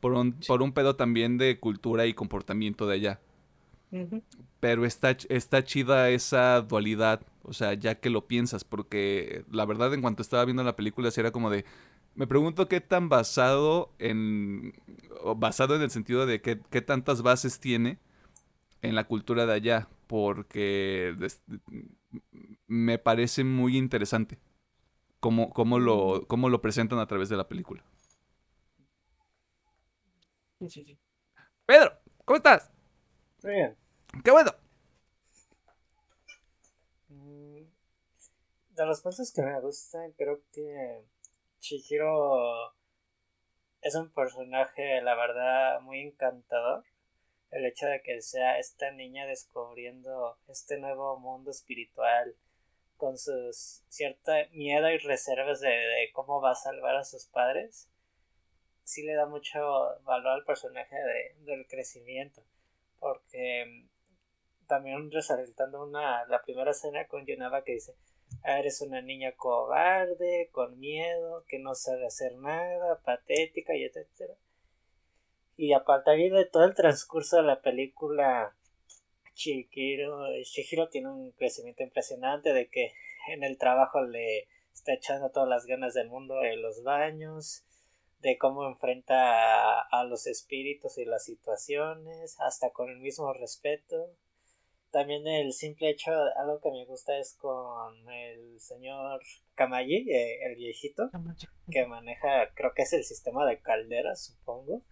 por un, por un pedo también de cultura y comportamiento de allá. Pero está, está chida esa dualidad, o sea, ya que lo piensas, porque la verdad en cuanto estaba viendo la película, sí era como de, me pregunto qué tan basado en, basado en el sentido de qué, qué tantas bases tiene en la cultura de allá, porque des- me parece muy interesante cómo, cómo, lo, cómo lo presentan a través de la película. Sí, sí, sí. Pedro, ¿cómo estás? Muy bien. ¡Qué bueno! Mm, De los puntos que me gustan, creo que Chihiro es un personaje, la verdad, muy encantador. El hecho de que sea esta niña descubriendo este nuevo mundo espiritual con sus cierta miedo y reservas de, de cómo va a salvar a sus padres, sí le da mucho valor al personaje de- del crecimiento. Porque mm, también resaltando una, la primera escena con Yonaba que dice, "Ah, eres una niña cobarde, con miedo, que no sabe hacer nada, patética y etcétera. Y a partir de todo el transcurso de la película, Chihiro, Chihiro tiene un crecimiento impresionante de que en el trabajo le está echando todas las ganas del mundo en los baños, de cómo enfrenta a, a los espíritus y las situaciones, hasta con el mismo respeto. También el simple hecho, algo que me gusta es con el señor Kamayi, eh, el viejito, que maneja, creo que es el sistema de calderas, supongo.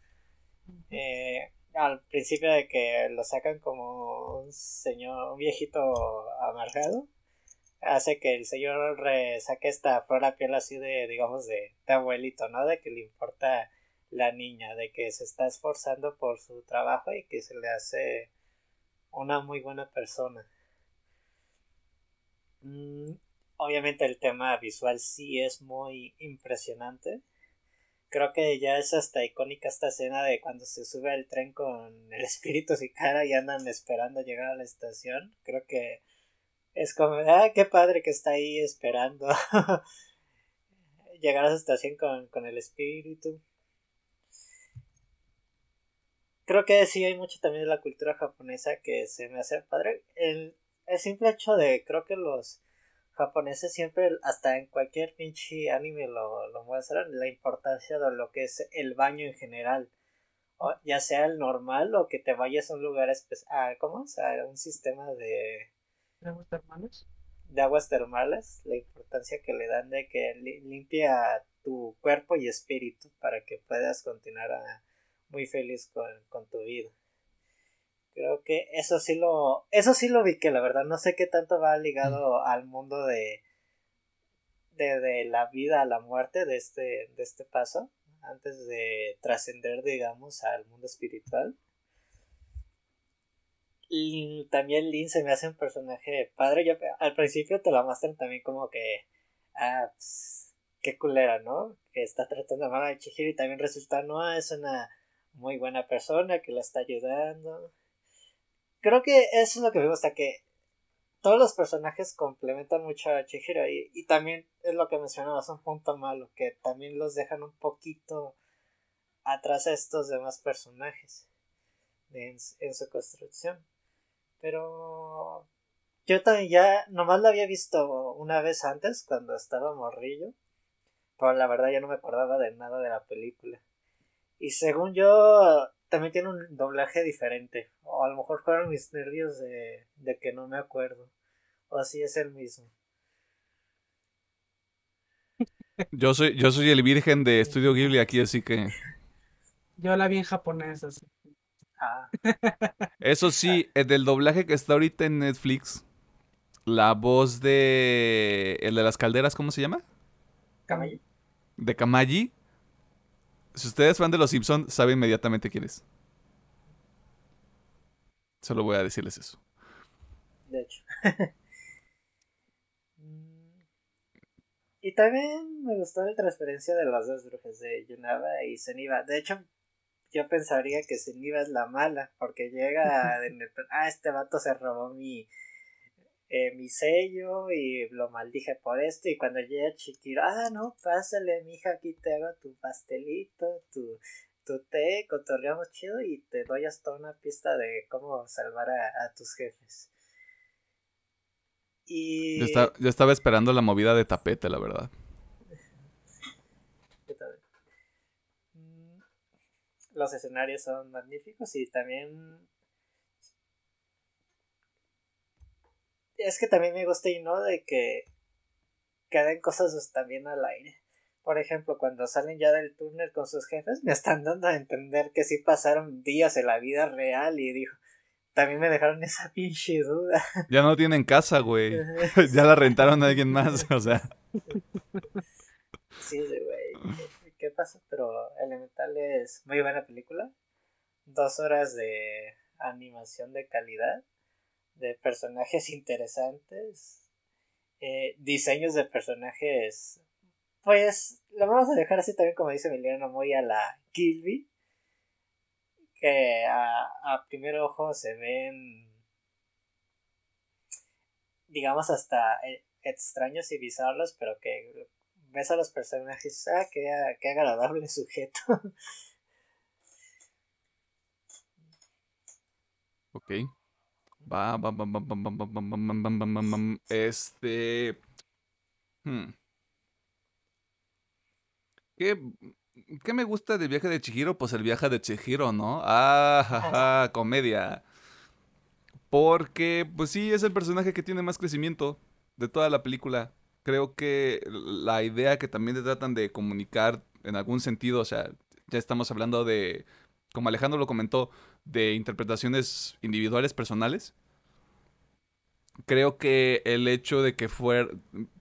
Eh, al principio de que lo sacan como un señor, un viejito amargado, hace que el señor saque esta flor a piel así de, digamos, de, de abuelito, ¿no? De que le importa la niña, de que se está esforzando por su trabajo y que se le hace una muy buena persona. Mm, obviamente el tema visual sí es muy impresionante. Creo que ya es hasta icónica esta escena de cuando se sube al tren con el espíritu Sikara y andan esperando llegar a la estación. Creo que es como, ah, qué padre que está ahí esperando llegar a esa estación con, con el espíritu. Creo que sí hay mucho también de la cultura japonesa que se me hace padre. El, el simple hecho de, creo que los japoneses siempre, hasta en cualquier pinche anime lo, lo muestran, la importancia de lo que es el baño en general. O, ya sea el normal o que te vayas a un lugar especial, ¿cómo? O sea, un sistema de, ¿Aguas termales? de aguas termales, la importancia que le dan de que li- limpia tu cuerpo y espíritu para que puedas continuar a- muy feliz con, con tu vida. Creo que eso sí lo, eso sí lo vi que la verdad no sé qué tanto va ligado al mundo de, de, de la vida a la muerte de este, de este paso, antes de trascender, digamos, al mundo espiritual. Y también Lin se me hace un personaje padre. Yo, al principio te lo muestran también como que. Ah, pues, qué culera, ¿no? Que está tratando mal a Chihiro y también resulta, no, es una muy buena persona que la está ayudando. Creo que eso es lo que me gusta, que todos los personajes complementan mucho a Chihiro y, también es lo que mencionabas, un punto malo, que también los dejan un poquito atrás a estos demás personajes en, en su construcción. Pero yo también ya nomás lo había visto una vez antes cuando estaba morrillo. pero la verdad ya no me acordaba de nada de la película. Y según yo, también tiene un doblaje diferente. O a lo mejor fueron mis nervios de, de que no me acuerdo. O así es el mismo. Yo soy, yo soy el virgen de Estudio Ghibli aquí, así que. Yo la vi en japonés, así. Ah, Eso sí, el del doblaje que está ahorita en Netflix, la voz de. El de las calderas, ¿cómo se llama? caballo. De Kamaji. Si ustedes es fan de los Simpsons, sabe inmediatamente quién es. Solo voy a decirles eso. de hecho. Y también me gustó la transferencia de las dos brujas de Yunaba y Zeniba. De hecho, yo pensaría que Zeniba es la mala, porque llega en el ah, este vato se robó mi, eh, mi sello y lo maldije por esto. Y cuando llega Chikiro, ah, no, pásale, mija, aquí te hago tu pastelito, tu, tu té, cotorreamos chido y te doy hasta una pista de cómo salvar a, a tus jefes. Y... Yo, esta- yo estaba esperando la movida de tapete, la verdad. Mm, Los escenarios son magníficos y también... Es que también me gusta y no de que queden cosas también al aire. Por ejemplo, cuando salen ya del túnel con sus jefes, me están dando a entender que sí pasaron días en la vida real y dijo, también me dejaron esa pinche duda. Ya no tienen casa, güey. ya la rentaron a alguien más, o sea. Sí, güey. ¿qué- ¿Qué pasa? Pero Elemental es muy buena película. Dos horas de animación de calidad. De personajes interesantes. eh, diseños de personajes. Pues lo vamos a dejar así también, como dice Emiliano, muy a la Kilby. Que a, a primer ojo se ven. Digamos hasta eh, extraños y bizarros, pero que ves a los personajes, ah, qué, qué agradable sujeto. Ok. Este. hmm. ¿Qué, ¿Qué me gusta del viaje de Chihiro? Pues el viaje de Chihiro, ¿no? Ah, jaja, comedia. Porque, pues sí, es el personaje que tiene más crecimiento de toda la película. Creo que la idea que también te tratan de comunicar en algún sentido, o sea, ya estamos hablando de, como Alejandro lo comentó, de interpretaciones individuales, personales. Creo que el hecho de que fuera,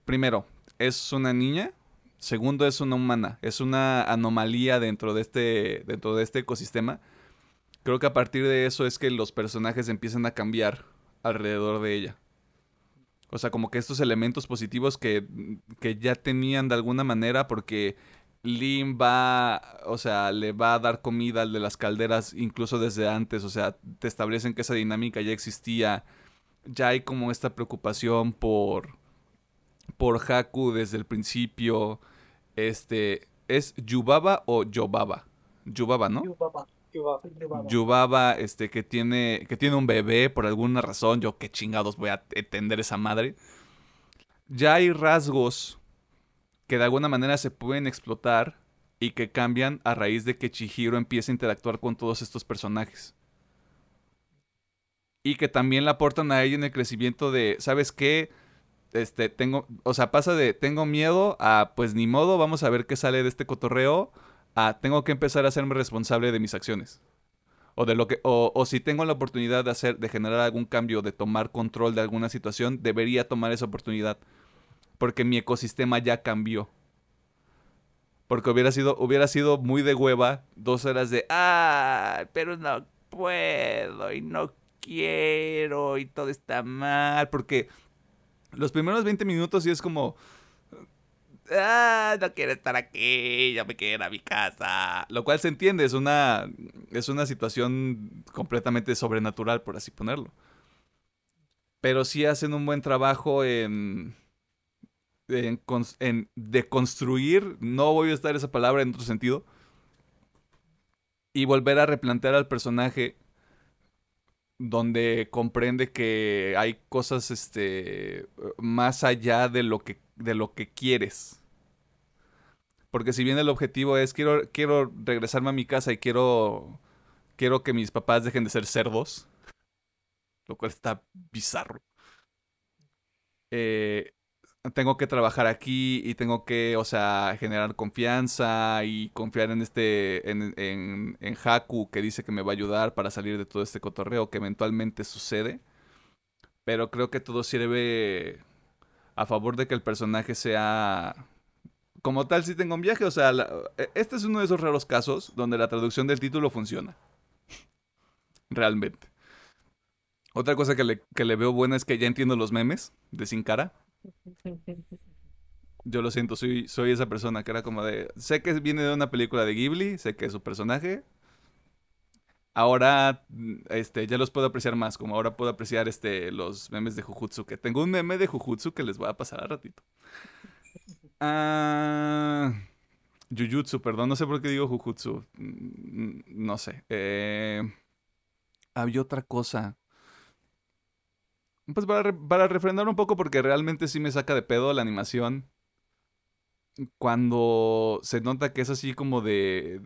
primero, es una niña, segundo, es una humana, es una anomalía dentro de este, dentro de este ecosistema. Creo que a partir de eso es que los personajes empiezan a cambiar alrededor de ella. O sea, como que estos elementos positivos que, que ya tenían de alguna manera, porque Lin va, o sea, le va a dar comida al de las calderas incluso desde antes, o sea, te establecen que esa dinámica ya existía, ya hay como esta preocupación por, por Haku desde el principio, este, ¿es Yubaba o Yobaba? Yubaba, ¿no? Yubaba, Yubaba. Yubaba. Yubaba, este, que tiene, que tiene un bebé por alguna razón, yo qué chingados voy a entender esa madre. Ya hay rasgos que de alguna manera se pueden explotar y que cambian a raíz de que Chihiro empieza a interactuar con todos estos personajes. Y que también le aportan a ella en el crecimiento de, ¿sabes qué? Este, tengo, o sea, pasa de tengo miedo a, pues ni modo, vamos a ver qué sale de este cotorreo, a tengo que empezar a hacerme responsable de mis acciones. O de lo que, o, o si tengo la oportunidad de hacer, de generar algún cambio, de tomar control de alguna situación, debería tomar esa oportunidad. Porque mi ecosistema ya cambió. Porque hubiera sido, hubiera sido muy de hueva dos horas de, ah, pero no puedo y no quiero y todo está mal. Porque los primeros 20 minutos sí es como, ah, no quiero estar aquí, ya me quiero a mi casa. Lo cual se entiende, es una, es una situación completamente sobrenatural, por así ponerlo. Pero sí hacen un buen trabajo en, en, en deconstruir, no voy a estar esa palabra en otro sentido, y volver a replantear al personaje donde comprende que hay cosas este más allá de lo que de lo que quieres. Porque si bien el objetivo es quiero, quiero regresarme a mi casa y quiero, quiero que mis papás dejen de ser cerdos, lo cual está bizarro. Eh, tengo que trabajar aquí y tengo que, o sea, generar confianza y confiar en este, en, en, en Haku que dice que me va a ayudar para salir de todo este cotorreo que eventualmente sucede. Pero creo que todo sirve a favor de que el personaje sea... Como tal, si tengo un viaje, o sea, e, este es uno de esos raros casos donde la traducción del título funciona. Realmente. Otra cosa que le, que le veo buena es que ya entiendo los memes de Sin Cara. Yo lo siento, soy, soy esa persona que era como de. Sé que viene de una película de Ghibli, sé que es su personaje. Ahora este, ya los puedo apreciar más, como ahora puedo apreciar este, los memes de Jujutsu. Que tengo un meme de Jujutsu que les voy a pasar a ratito. Ah, Jujutsu, perdón, no sé por qué digo Jujutsu. Mm, no sé. Eh, había otra cosa. Pues para, para refrendar un poco, porque realmente sí me saca de pedo la animación. Cuando se nota que es así como de,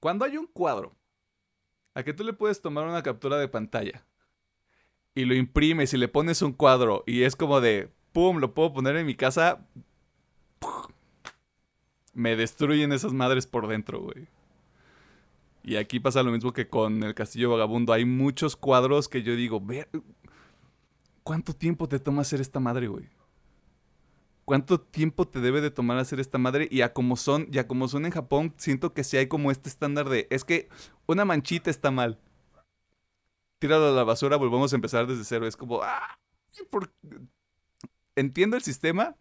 Cuando hay un cuadro, a que tú le puedes tomar una captura de pantalla y lo imprimes y le pones un cuadro y es como de, ¡pum!, lo puedo poner en mi casa. Me destruyen esas madres por dentro, güey. Y aquí pasa lo mismo que con el Castillo Vagabundo. Hay muchos cuadros que yo digo, ver, ¿cuánto tiempo te toma hacer esta madre, güey? ¿Cuánto tiempo te debe de tomar hacer esta madre? Y a como son, ya como son en Japón, siento que sí hay como este estándar de, es que una manchita está mal. Tíralo a la basura, volvemos a empezar desde cero. Es como, ah, entiendo el sistema,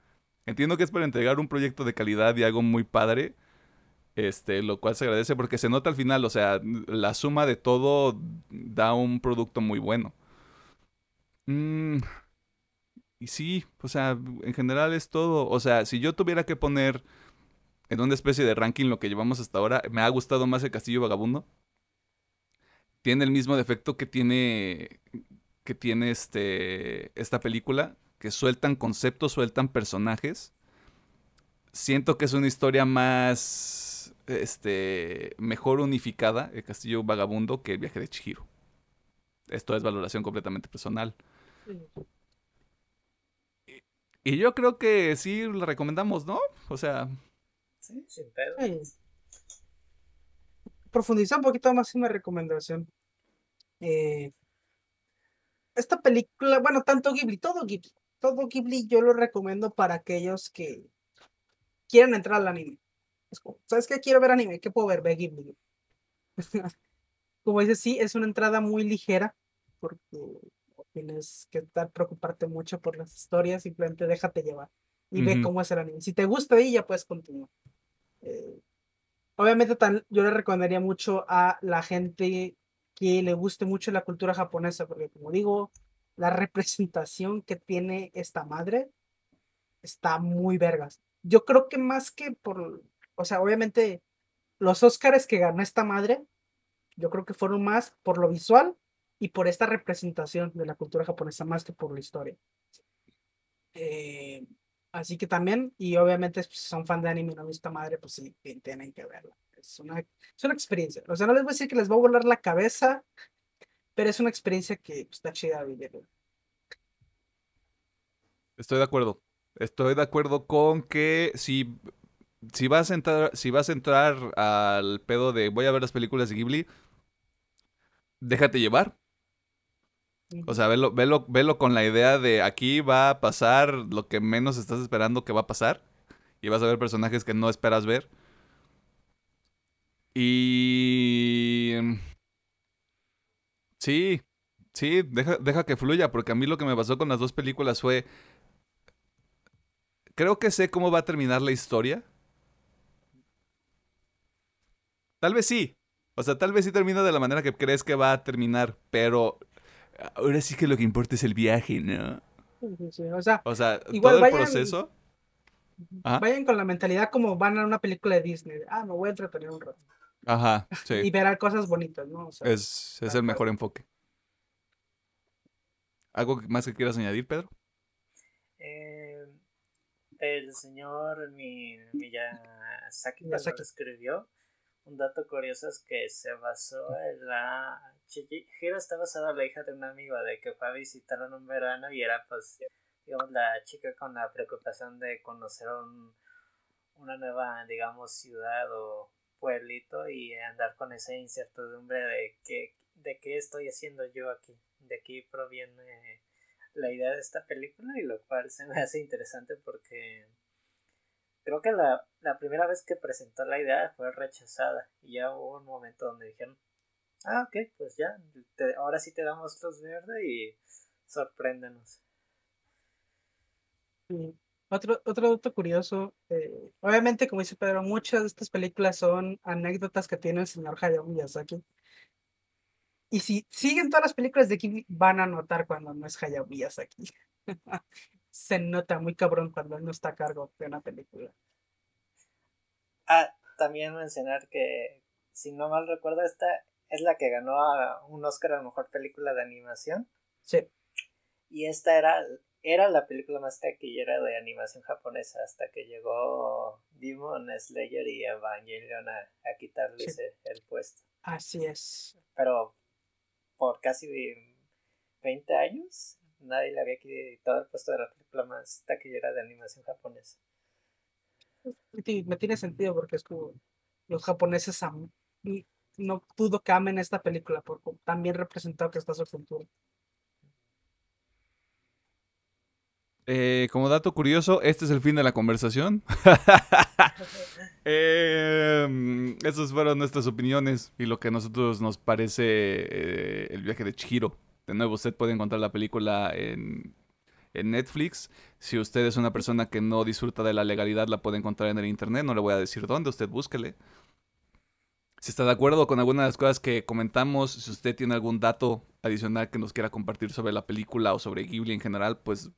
entiendo que es para entregar un proyecto de calidad y algo muy padre este, lo cual se agradece porque se nota al final, o sea, la suma de todo da un producto muy bueno. Mm, y sí, o sea, en general es todo. O sea, si yo tuviera que poner en una especie de ranking lo que llevamos hasta ahora, me ha gustado más el Castillo Vagabundo. Tiene el mismo defecto que tiene que tiene este esta película, que sueltan conceptos, sueltan personajes. Siento que es una historia más este, mejor unificada el Castillo Vagabundo que el viaje de Chihiro. Esto es valoración completamente personal. Y, yo creo que sí la recomendamos, ¿no? O sea. Sí, sin pedo. Profundiza un poquito más en mi recomendación. Eh, esta película, bueno, tanto Ghibli, todo Ghibli, todo Ghibli yo lo recomiendo para aquellos que quieran entrar al anime. ¿Sabes qué? Quiero ver anime, ¿qué puedo ver? Ve Ghibli. como dices, sí, es una entrada muy ligera, porque tienes que estar, preocuparte mucho por las historias, simplemente déjate llevar y ve cómo es el anime. Si te gusta ahí, ya puedes continuar. Eh, obviamente, tan, yo le recomendaría mucho a la gente que le guste mucho la cultura japonesa, porque como digo, la representación que tiene esta madre está muy vergas. Yo creo que más que por o sea, obviamente los Óscares que ganó esta madre, yo creo que fueron más por lo visual y por esta representación de la cultura japonesa más que por la historia. Eh, así que también, y obviamente si son fan de anime y no esta madre, pues sí, tienen que verla. Es una, es una experiencia. O sea, no les voy a decir que les va a volar la cabeza, pero es una experiencia que pues, está chida vivirla. Estoy de acuerdo. Estoy de acuerdo con que si si vas a entrar, si vas a entrar al pedo de voy a ver las películas de Ghibli, déjate llevar. O sea, velo, con la idea de aquí va a pasar lo que menos estás esperando que va a pasar. Y vas a ver personajes que no esperas ver. Y... Sí, sí, deja, deja que fluya, porque a mí lo que me pasó con las dos películas fue... Creo que sé cómo va a terminar la historia Tal vez sí. O sea, tal vez sí termina de la manera que crees que va a terminar, pero ahora sí que lo que importa es el viaje, ¿no? o sea, o sea todo el proceso. Vayan con la mentalidad como van a una película de Disney. Ah, me voy a entretener un rato. Ajá, sí. y verán cosas bonitas, ¿no? es, es el mejor enfoque. ¿Algo más que quieras añadir, Pedro? Eh, el señor Mi, Miyazaki cuando lo escribió, un dato curioso es que se basó en la... Chihiro está basado en la hija de un amigo de que fue a visitar en un verano y era pues, digamos, la chica con la preocupación de conocer un, una nueva, digamos, ciudad o pueblito y andar con esa incertidumbre de que de qué estoy haciendo yo aquí. De aquí proviene la idea de esta película y lo cual se me hace interesante porque creo que la, primera vez que presentó la idea fue rechazada y ya hubo un momento donde dijeron, ah, ok, pues ya, ahora sí te damos luz verde y sorpréndenos. Otro, otro dato curioso, eh, obviamente como dice Pedro, muchas de estas películas son anécdotas que tiene el señor Hayao Miyazaki. Y si siguen todas las películas de Ghibli, van a notar cuando no es Hayao Miyazaki. Se nota muy cabrón cuando él no está a cargo de una película. Ah, también mencionar que, si no mal recuerdo, esta es la que ganó un Oscar a Mejor Película de Animación. Sí. Y esta era, era la película más taquillera de animación japonesa hasta que llegó Demon Slayer y Evangelion a, a quitarles el puesto. Así es. Pero por casi 20 años, nadie le había quitado el puesto de la película más taquillera de animación japonesa. Me tiene sentido porque es como los japoneses no dudo que amen esta película porque también representado que está su cultura. Eh, como dato curioso, este es el fin de la conversación. eh, esas fueron nuestras opiniones y lo que a nosotros nos parece eh, el viaje de Chihiro. De nuevo, usted puede encontrar la película en, en, Netflix. Si usted es una persona que no disfruta de la legalidad, la puede encontrar en el internet. No le voy a decir dónde, usted búsquele. Si está de acuerdo con alguna de las cosas que comentamos, si usted tiene algún dato adicional que nos quiera compartir sobre la película o sobre Ghibli en general, pues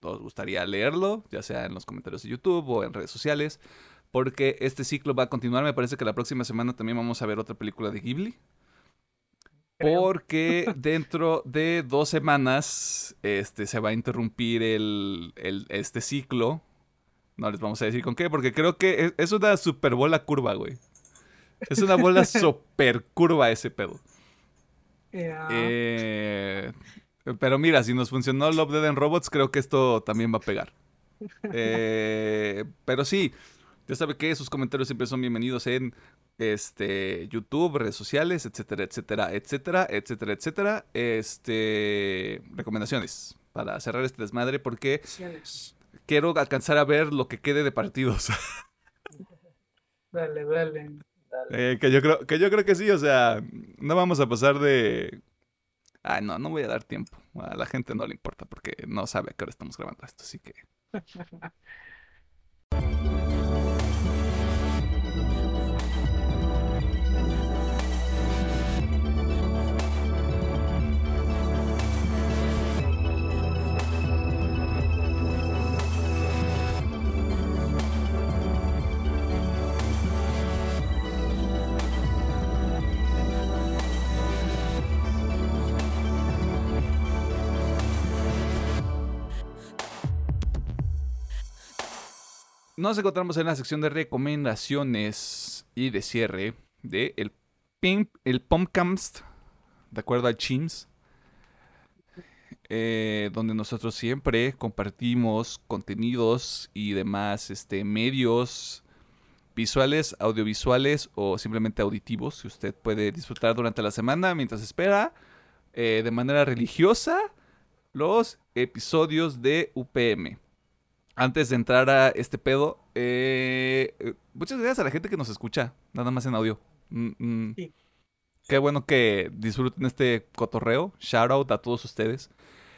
nos gustaría leerlo, ya sea en los comentarios de YouTube o en redes sociales, porque este ciclo va a continuar. Me parece que la próxima semana también vamos a ver otra película de Ghibli. Porque dentro de dos semanas este, se va a interrumpir el, este ciclo. No les vamos a decir con qué, porque creo que es, una super bola curva, güey. Es una bola super curva ese pedo. Eh, pero mira, si nos funcionó Love, Dead and Robots, creo que esto también va a pegar. Eh, pero sí, ya sabe que sus comentarios siempre son bienvenidos en este YouTube, redes sociales, etcétera, etcétera, etcétera, etcétera, etcétera. Este recomendaciones para cerrar este desmadre porque quiero alcanzar a ver lo que quede de partidos. dale, dale. Eh, que yo creo que yo creo que sí, o sea, no vamos a pasar de Ah, no, no voy a dar tiempo. A la gente no le importa porque no sabe a qué hora estamos grabando esto, así que. Nos encontramos en la sección de recomendaciones y de cierre de el, Pimp, de acuerdo al Chims, eh, donde nosotros siempre compartimos contenidos y demás este, medios visuales, audiovisuales o simplemente auditivos que usted puede disfrutar durante la semana mientras espera eh, de manera religiosa los episodios de UPM antes de entrar a este pedo, eh, eh, muchas gracias a la gente que nos escucha, nada más en audio. Mm, mm. Qué bueno que disfruten este cotorreo. Shout out a todos ustedes.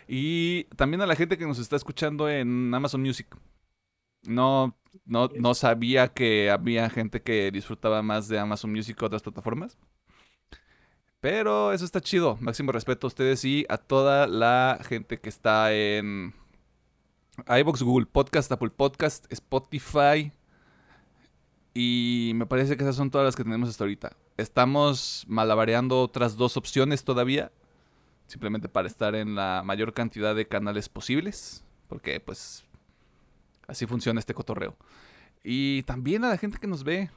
Y también a la gente que nos está escuchando en Amazon Music. No, no, no sabía que había gente que disfrutaba más de Amazon Music que otras plataformas. Pero eso está chido. Máximo respeto a ustedes y a toda la gente que está en iBox, Google Podcast, Apple Podcast, Spotify. Y me parece que esas son todas las que tenemos hasta ahorita. Estamos malabareando otras dos opciones todavía. Simplemente para estar en la mayor cantidad de canales posibles. Porque pues Así funciona este cotorreo. Y también a la gente que nos ve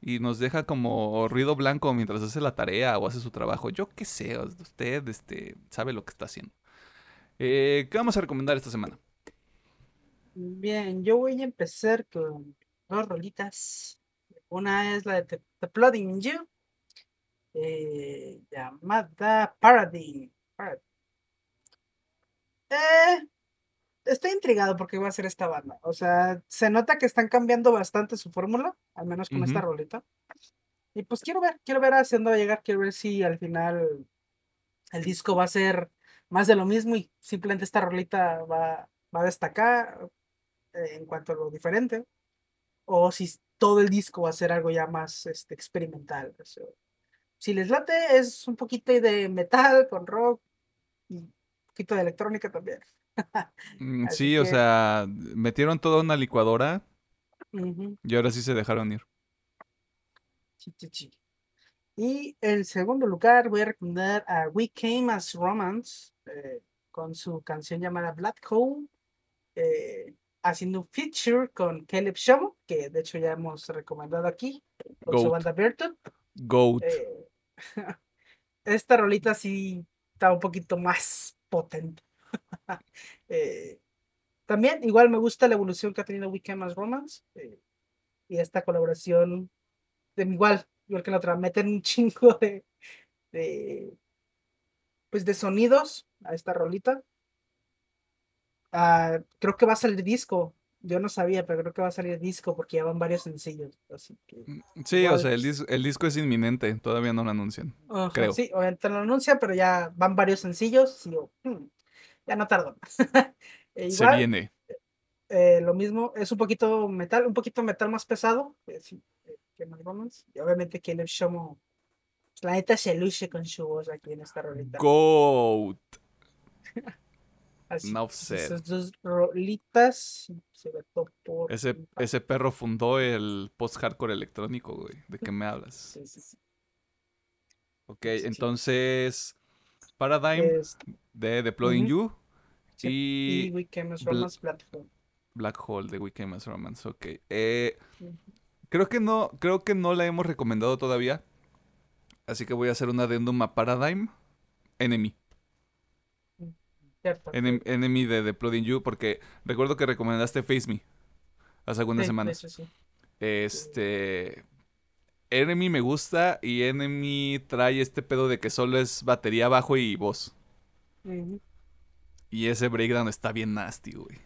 y nos deja como ruido blanco mientras hace la tarea o hace su trabajo. Yo qué sé, usted este, sabe lo que está haciendo. Eh, ¿Qué vamos a recomendar esta semana? Bien, yo voy a empezar con dos rolitas. Una es la de The, Blooding You, eh, llamada Paradigm. Eh, estoy intrigado porque va a ser esta banda. O sea, se nota que están cambiando bastante su fórmula, al menos con esta rolita. Y pues quiero ver, quiero ver hacia dónde va a llegar, quiero ver si al final el disco va a ser más de lo mismo y simplemente esta rolita va, va a destacar en cuanto a lo diferente. O si todo el disco va a ser algo ya más este, experimental. si les late, es un poquito de metal con rock y un poquito de electrónica también. Mm, sí, o sea, metieron toda una licuadora y ahora sí se dejaron ir. Y en segundo lugar voy a recomendar a We Came as Romance eh, con su canción llamada Black Hole, eh, haciendo un feature con Caleb Show, que de hecho ya hemos recomendado aquí, con su banda Berton. Goat. Eh, esta rolita sí está un poquito más potente. Eh, también, igual me gusta la evolución que ha tenido Weekend Mass Romance eh, y esta colaboración, de, igual, igual que la otra, meten un chingo de, de, pues de sonidos a esta rolita. Ah, creo que va a salir disco. Yo no sabía, pero creo que va a salir disco porque ya van varios sencillos. Así mm, sí, o sea, el, el, disco es inminente, todavía no lo anuncian. creo. Sí, obviamente lo anuncian, pero ya van varios sencillos. Y hmm, ya no tardo. E Se viene. Eh, lo mismo, es un poquito metal, un poquito metal más pesado eh, que McDonald's. Y obviamente Caleb Shomo, pues, la neta se luce con su voz aquí en esta rolita. Goat. no sé. Esas dos rolitas se por ese, ese perro fundó el post-hardcore electrónico, güey. ¿De qué me hablas? Sí, sí, sí. Ok, entonces Paradigm de Deploying You y, We Came as Romance Black Hole. Black Hole de We Came as Romance, ok. Eh, creo que no, creo que no la hemos recomendado todavía. Así que voy a hacer un adendum a Paradigm Enemy. Enemy de Deploying You, porque recuerdo que recomendaste Face Me hace algunas semanas. Este. Enemy me gusta y Enemy trae este pedo de que solo es batería bajo y voz. Y ese breakdown está bien nasty, güey.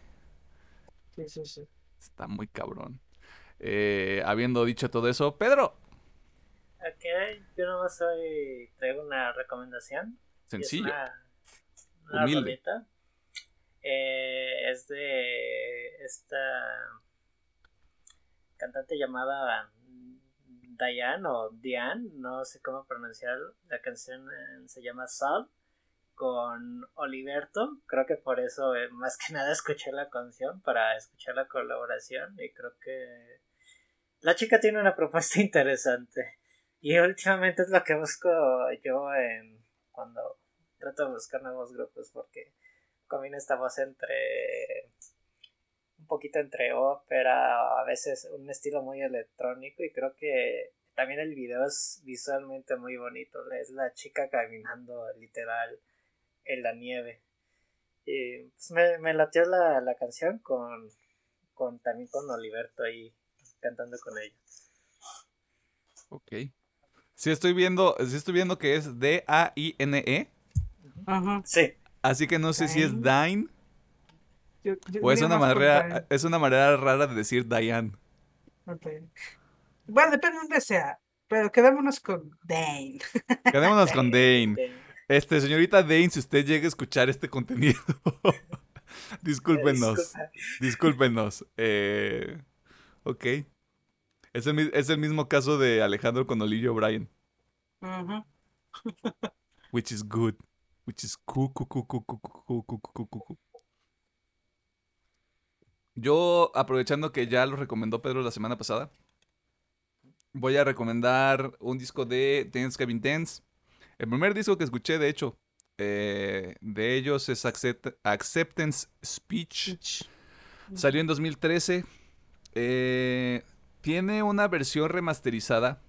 Sí, sí, sí. Está muy cabrón. Eh, habiendo dicho todo eso, Pedro. Ok, yo no soy. Traigo una recomendación. Sencillo. una, Humilde. Eh, es de esta cantante llamada Diane o Diane, no sé cómo pronunciar la canción eh, se llama Salt con Oliverto, creo que por eso eh, más que nada escuché la canción para escuchar la colaboración y creo que la chica tiene una propuesta interesante y últimamente es lo que busco yo en cuando trato de buscar nuevos grupos porque combina esta voz entre poquito entre ópera, a veces un estilo muy electrónico y creo que también el video es visualmente muy bonito. Es la chica caminando literal en la nieve. Y pues, me, me latió la, la canción con, con también con Oliverto ahí cantando con ella. Ok. Sí estoy viendo, sí estoy viendo que es D-A-I-N-E. Ajá. Sí. Así que no sé si es Dine o es una, manera, es una manera rara de decir Diane. Bueno, depende de donde sea. Pero quedémonos con Dane. Quedémonos con Dane. Este, señorita Dane, si usted llega a escuchar este contenido, discúlpenos. Discúlpenos. Eh, ok. Es el, es el, mismo caso de Alejandro con Olivia O'Brien. Which is good. Which is cool, cool, cool, cool, cool, cool, cool, cool, cool. Yo, aprovechando que ya lo recomendó Pedro la semana pasada, voy a recomendar un disco de Dance Kevin Dance. El primer disco que escuché, de hecho, eh, de ellos es Acceptance Speech. Salió en 2013. Eh, tiene una versión remasterizada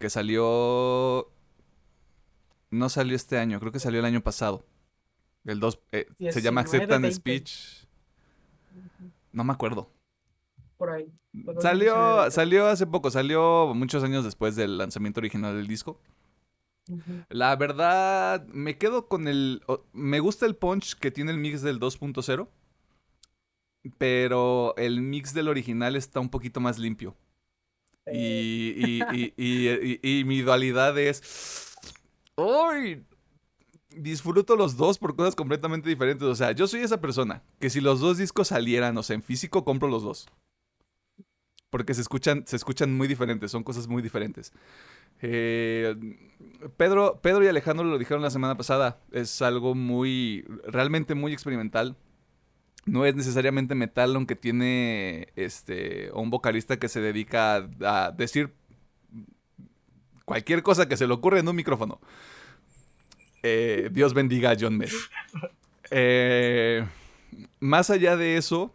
que salió... No salió este año, creo que salió el año pasado. El 2... eh, se llama 19, Accept and 20. Speech. No me acuerdo. Por ahí. Por Salió, 2019. salió hace poco, salió muchos años después del lanzamiento original del disco. La verdad, me quedo con el... Me gusta el punch que tiene el mix del 2.0, pero el mix del original está un poquito más limpio. Y, y- y- y- y mi dualidad es... ¡Ay! Disfruto los dos por cosas completamente diferentes. O sea, yo soy esa persona que si los dos discos salieran, o sea, en físico, compro los dos. Porque se escuchan, se escuchan muy diferentes, son cosas muy diferentes. Eh, Pedro, Pedro y Alejandro lo dijeron la semana pasada. Es algo muy, realmente muy experimental. No es necesariamente metal, aunque tiene este, un vocalista que se dedica a decir cualquier cosa que se le ocurre en un micrófono. Eh, Dios bendiga a John Mayer. Eh, más allá de eso,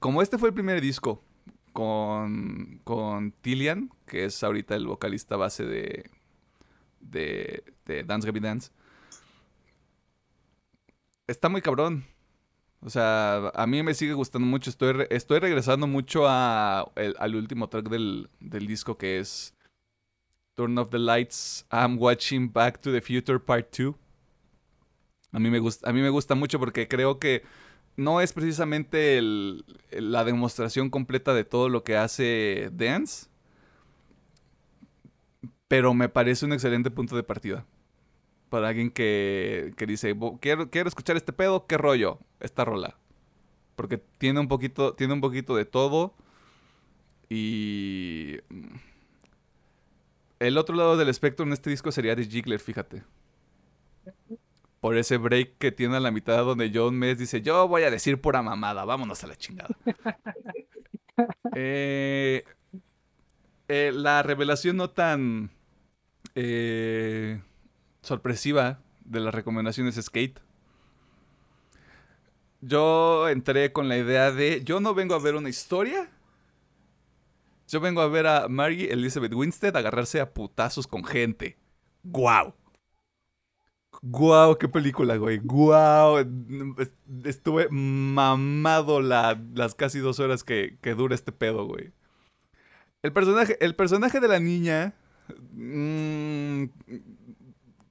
como este fue el primer disco con, con Tillian, que es ahorita el vocalista base de, de, de Dance Gabby Dance, está muy cabrón. O sea, a mí me sigue gustando mucho. Estoy, estoy regresando mucho a, al último track del, del disco que es Turn Off the Lights, I'm Watching Back to the Future Part 2. A mí me gusta, mucho porque creo que no es precisamente la demostración completa de todo lo que hace Dance, pero me parece un excelente punto de partida. Para alguien que, que dice, "Bo- quiero, quiero escuchar este pedo, ¿qué rollo? Esta rola. Porque tiene un poquito, tiene un poquito de todo. Y... El otro lado del espectro en este disco sería de Jiggler, fíjate. Por ese break que tiene a la mitad donde John Mess dice, yo voy a decir pura mamada, vámonos a la chingada. Eh, eh, la revelación no tan eh, sorpresiva de las recomendaciones es Skate. Yo entré con la idea de, yo no vengo a ver una historia. Yo vengo a ver a Mary Elizabeth Winstead agarrarse a putazos con gente. ¡Guau! ¡Guau! ¡Qué película, güey! ¡Guau! Est- Estuve mamado la- las casi dos horas que, que dura este pedo, güey. El personaje, el personaje de la niña mm,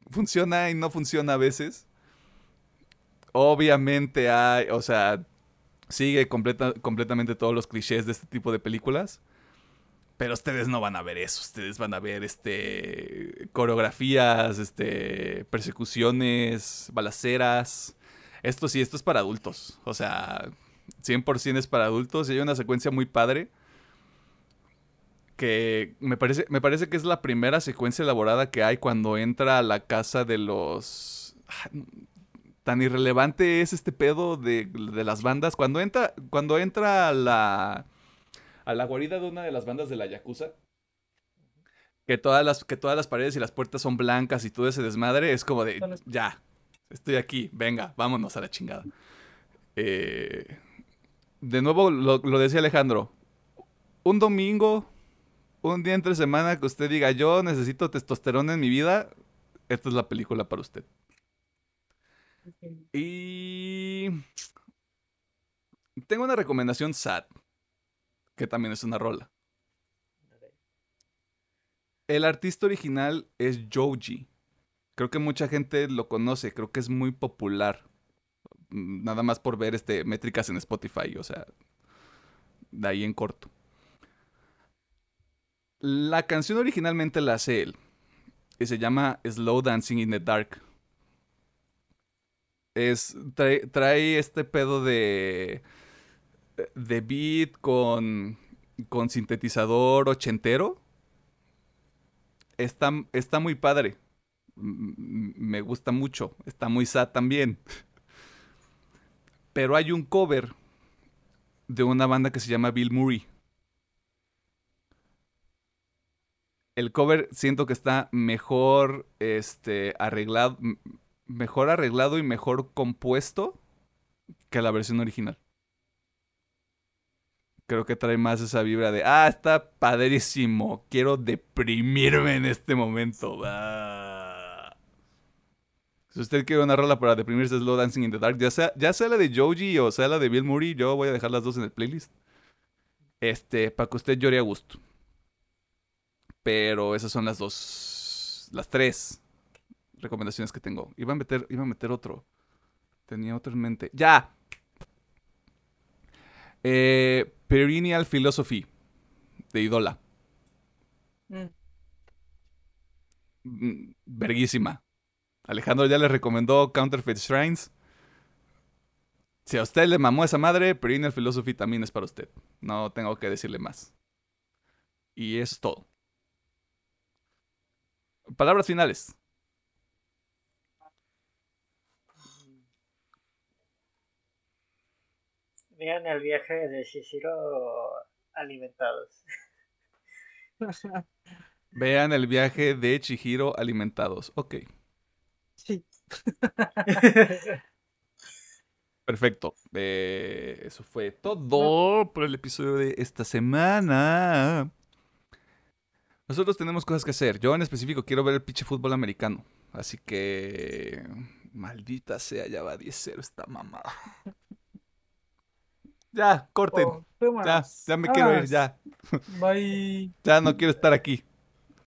funciona y no funciona a veces. Obviamente hay, o sea, sigue completa- completamente todos los clichés de este tipo de películas. Pero ustedes no van a ver eso, ustedes van a ver este coreografías, este persecuciones, balaceras. Esto sí, esto es para adultos. O sea, 100% es para adultos y hay una secuencia muy padre que me parece me parece que es la primera secuencia elaborada que hay cuando entra a la casa de los ah, tan irrelevante es este pedo de, de las bandas cuando entra cuando entra a la a la guarida de una de las bandas de la Yakuza. Que todas las, que todas las paredes y las puertas son blancas y todo ese desmadre. Es como de, ya, estoy aquí, venga, vámonos a la chingada. Eh, de nuevo, lo, lo decía Alejandro. Un domingo, un día entre semana que usted diga, yo necesito testosterona en mi vida, esta es la película para usted. Y... Tengo una recomendación sad, que también es una rola. El artista original es Joji. Creo que mucha gente lo conoce, creo que es muy popular. Mm, Nada más por ver este métricas en Spotify, o sea, de ahí en corto. La canción originalmente la hace él y se llama Slow Dancing in the Dark. Es trae, trae este pedo de de beat con con sintetizador ochentero. Está, está muy padre. Me gusta mucho. Está muy sad también. Pero hay un cover de una banda que se llama Bill Murray. El cover siento que está mejor este, arreglado, mejor arreglado y mejor compuesto que la versión original. Creo que trae más esa vibra de, ah, está padrísimo, quiero deprimirme en este momento. Ah. Si usted quiere una rola para deprimirse, Slow Dancing in the Dark, ya sea, ya sea la de Joji o sea la de Bill Murray, yo voy a dejar las dos en el playlist. Este, para que usted llore a gusto. Pero esas son las dos, las tres recomendaciones que tengo. Iba a meter, iba a meter otro. Tenía otro en mente. ¡Ya! Eh, Perennial Philosophy de Idola. Mm. Mm, Verguísima. Alejandro ya le recomendó Counterfeit Shrines. Si a usted le mamó esa madre, Perennial Philosophy también es para usted. No tengo que decirle más. Y es todo. Palabras finales. Vean el viaje de Shishiro alimentados. Vean el viaje de Chihiro alimentados. Ok, Sí. perfecto. Eh, eso fue todo por el episodio de esta semana. Nosotros tenemos cosas que hacer. Yo en específico quiero ver el pinche fútbol americano. Así que... Maldita sea, ya va 10-0 esta mamada. Ya, corten. Oh. Ya, ya me quiero ir, ya. Bye. Ya no quiero estar aquí.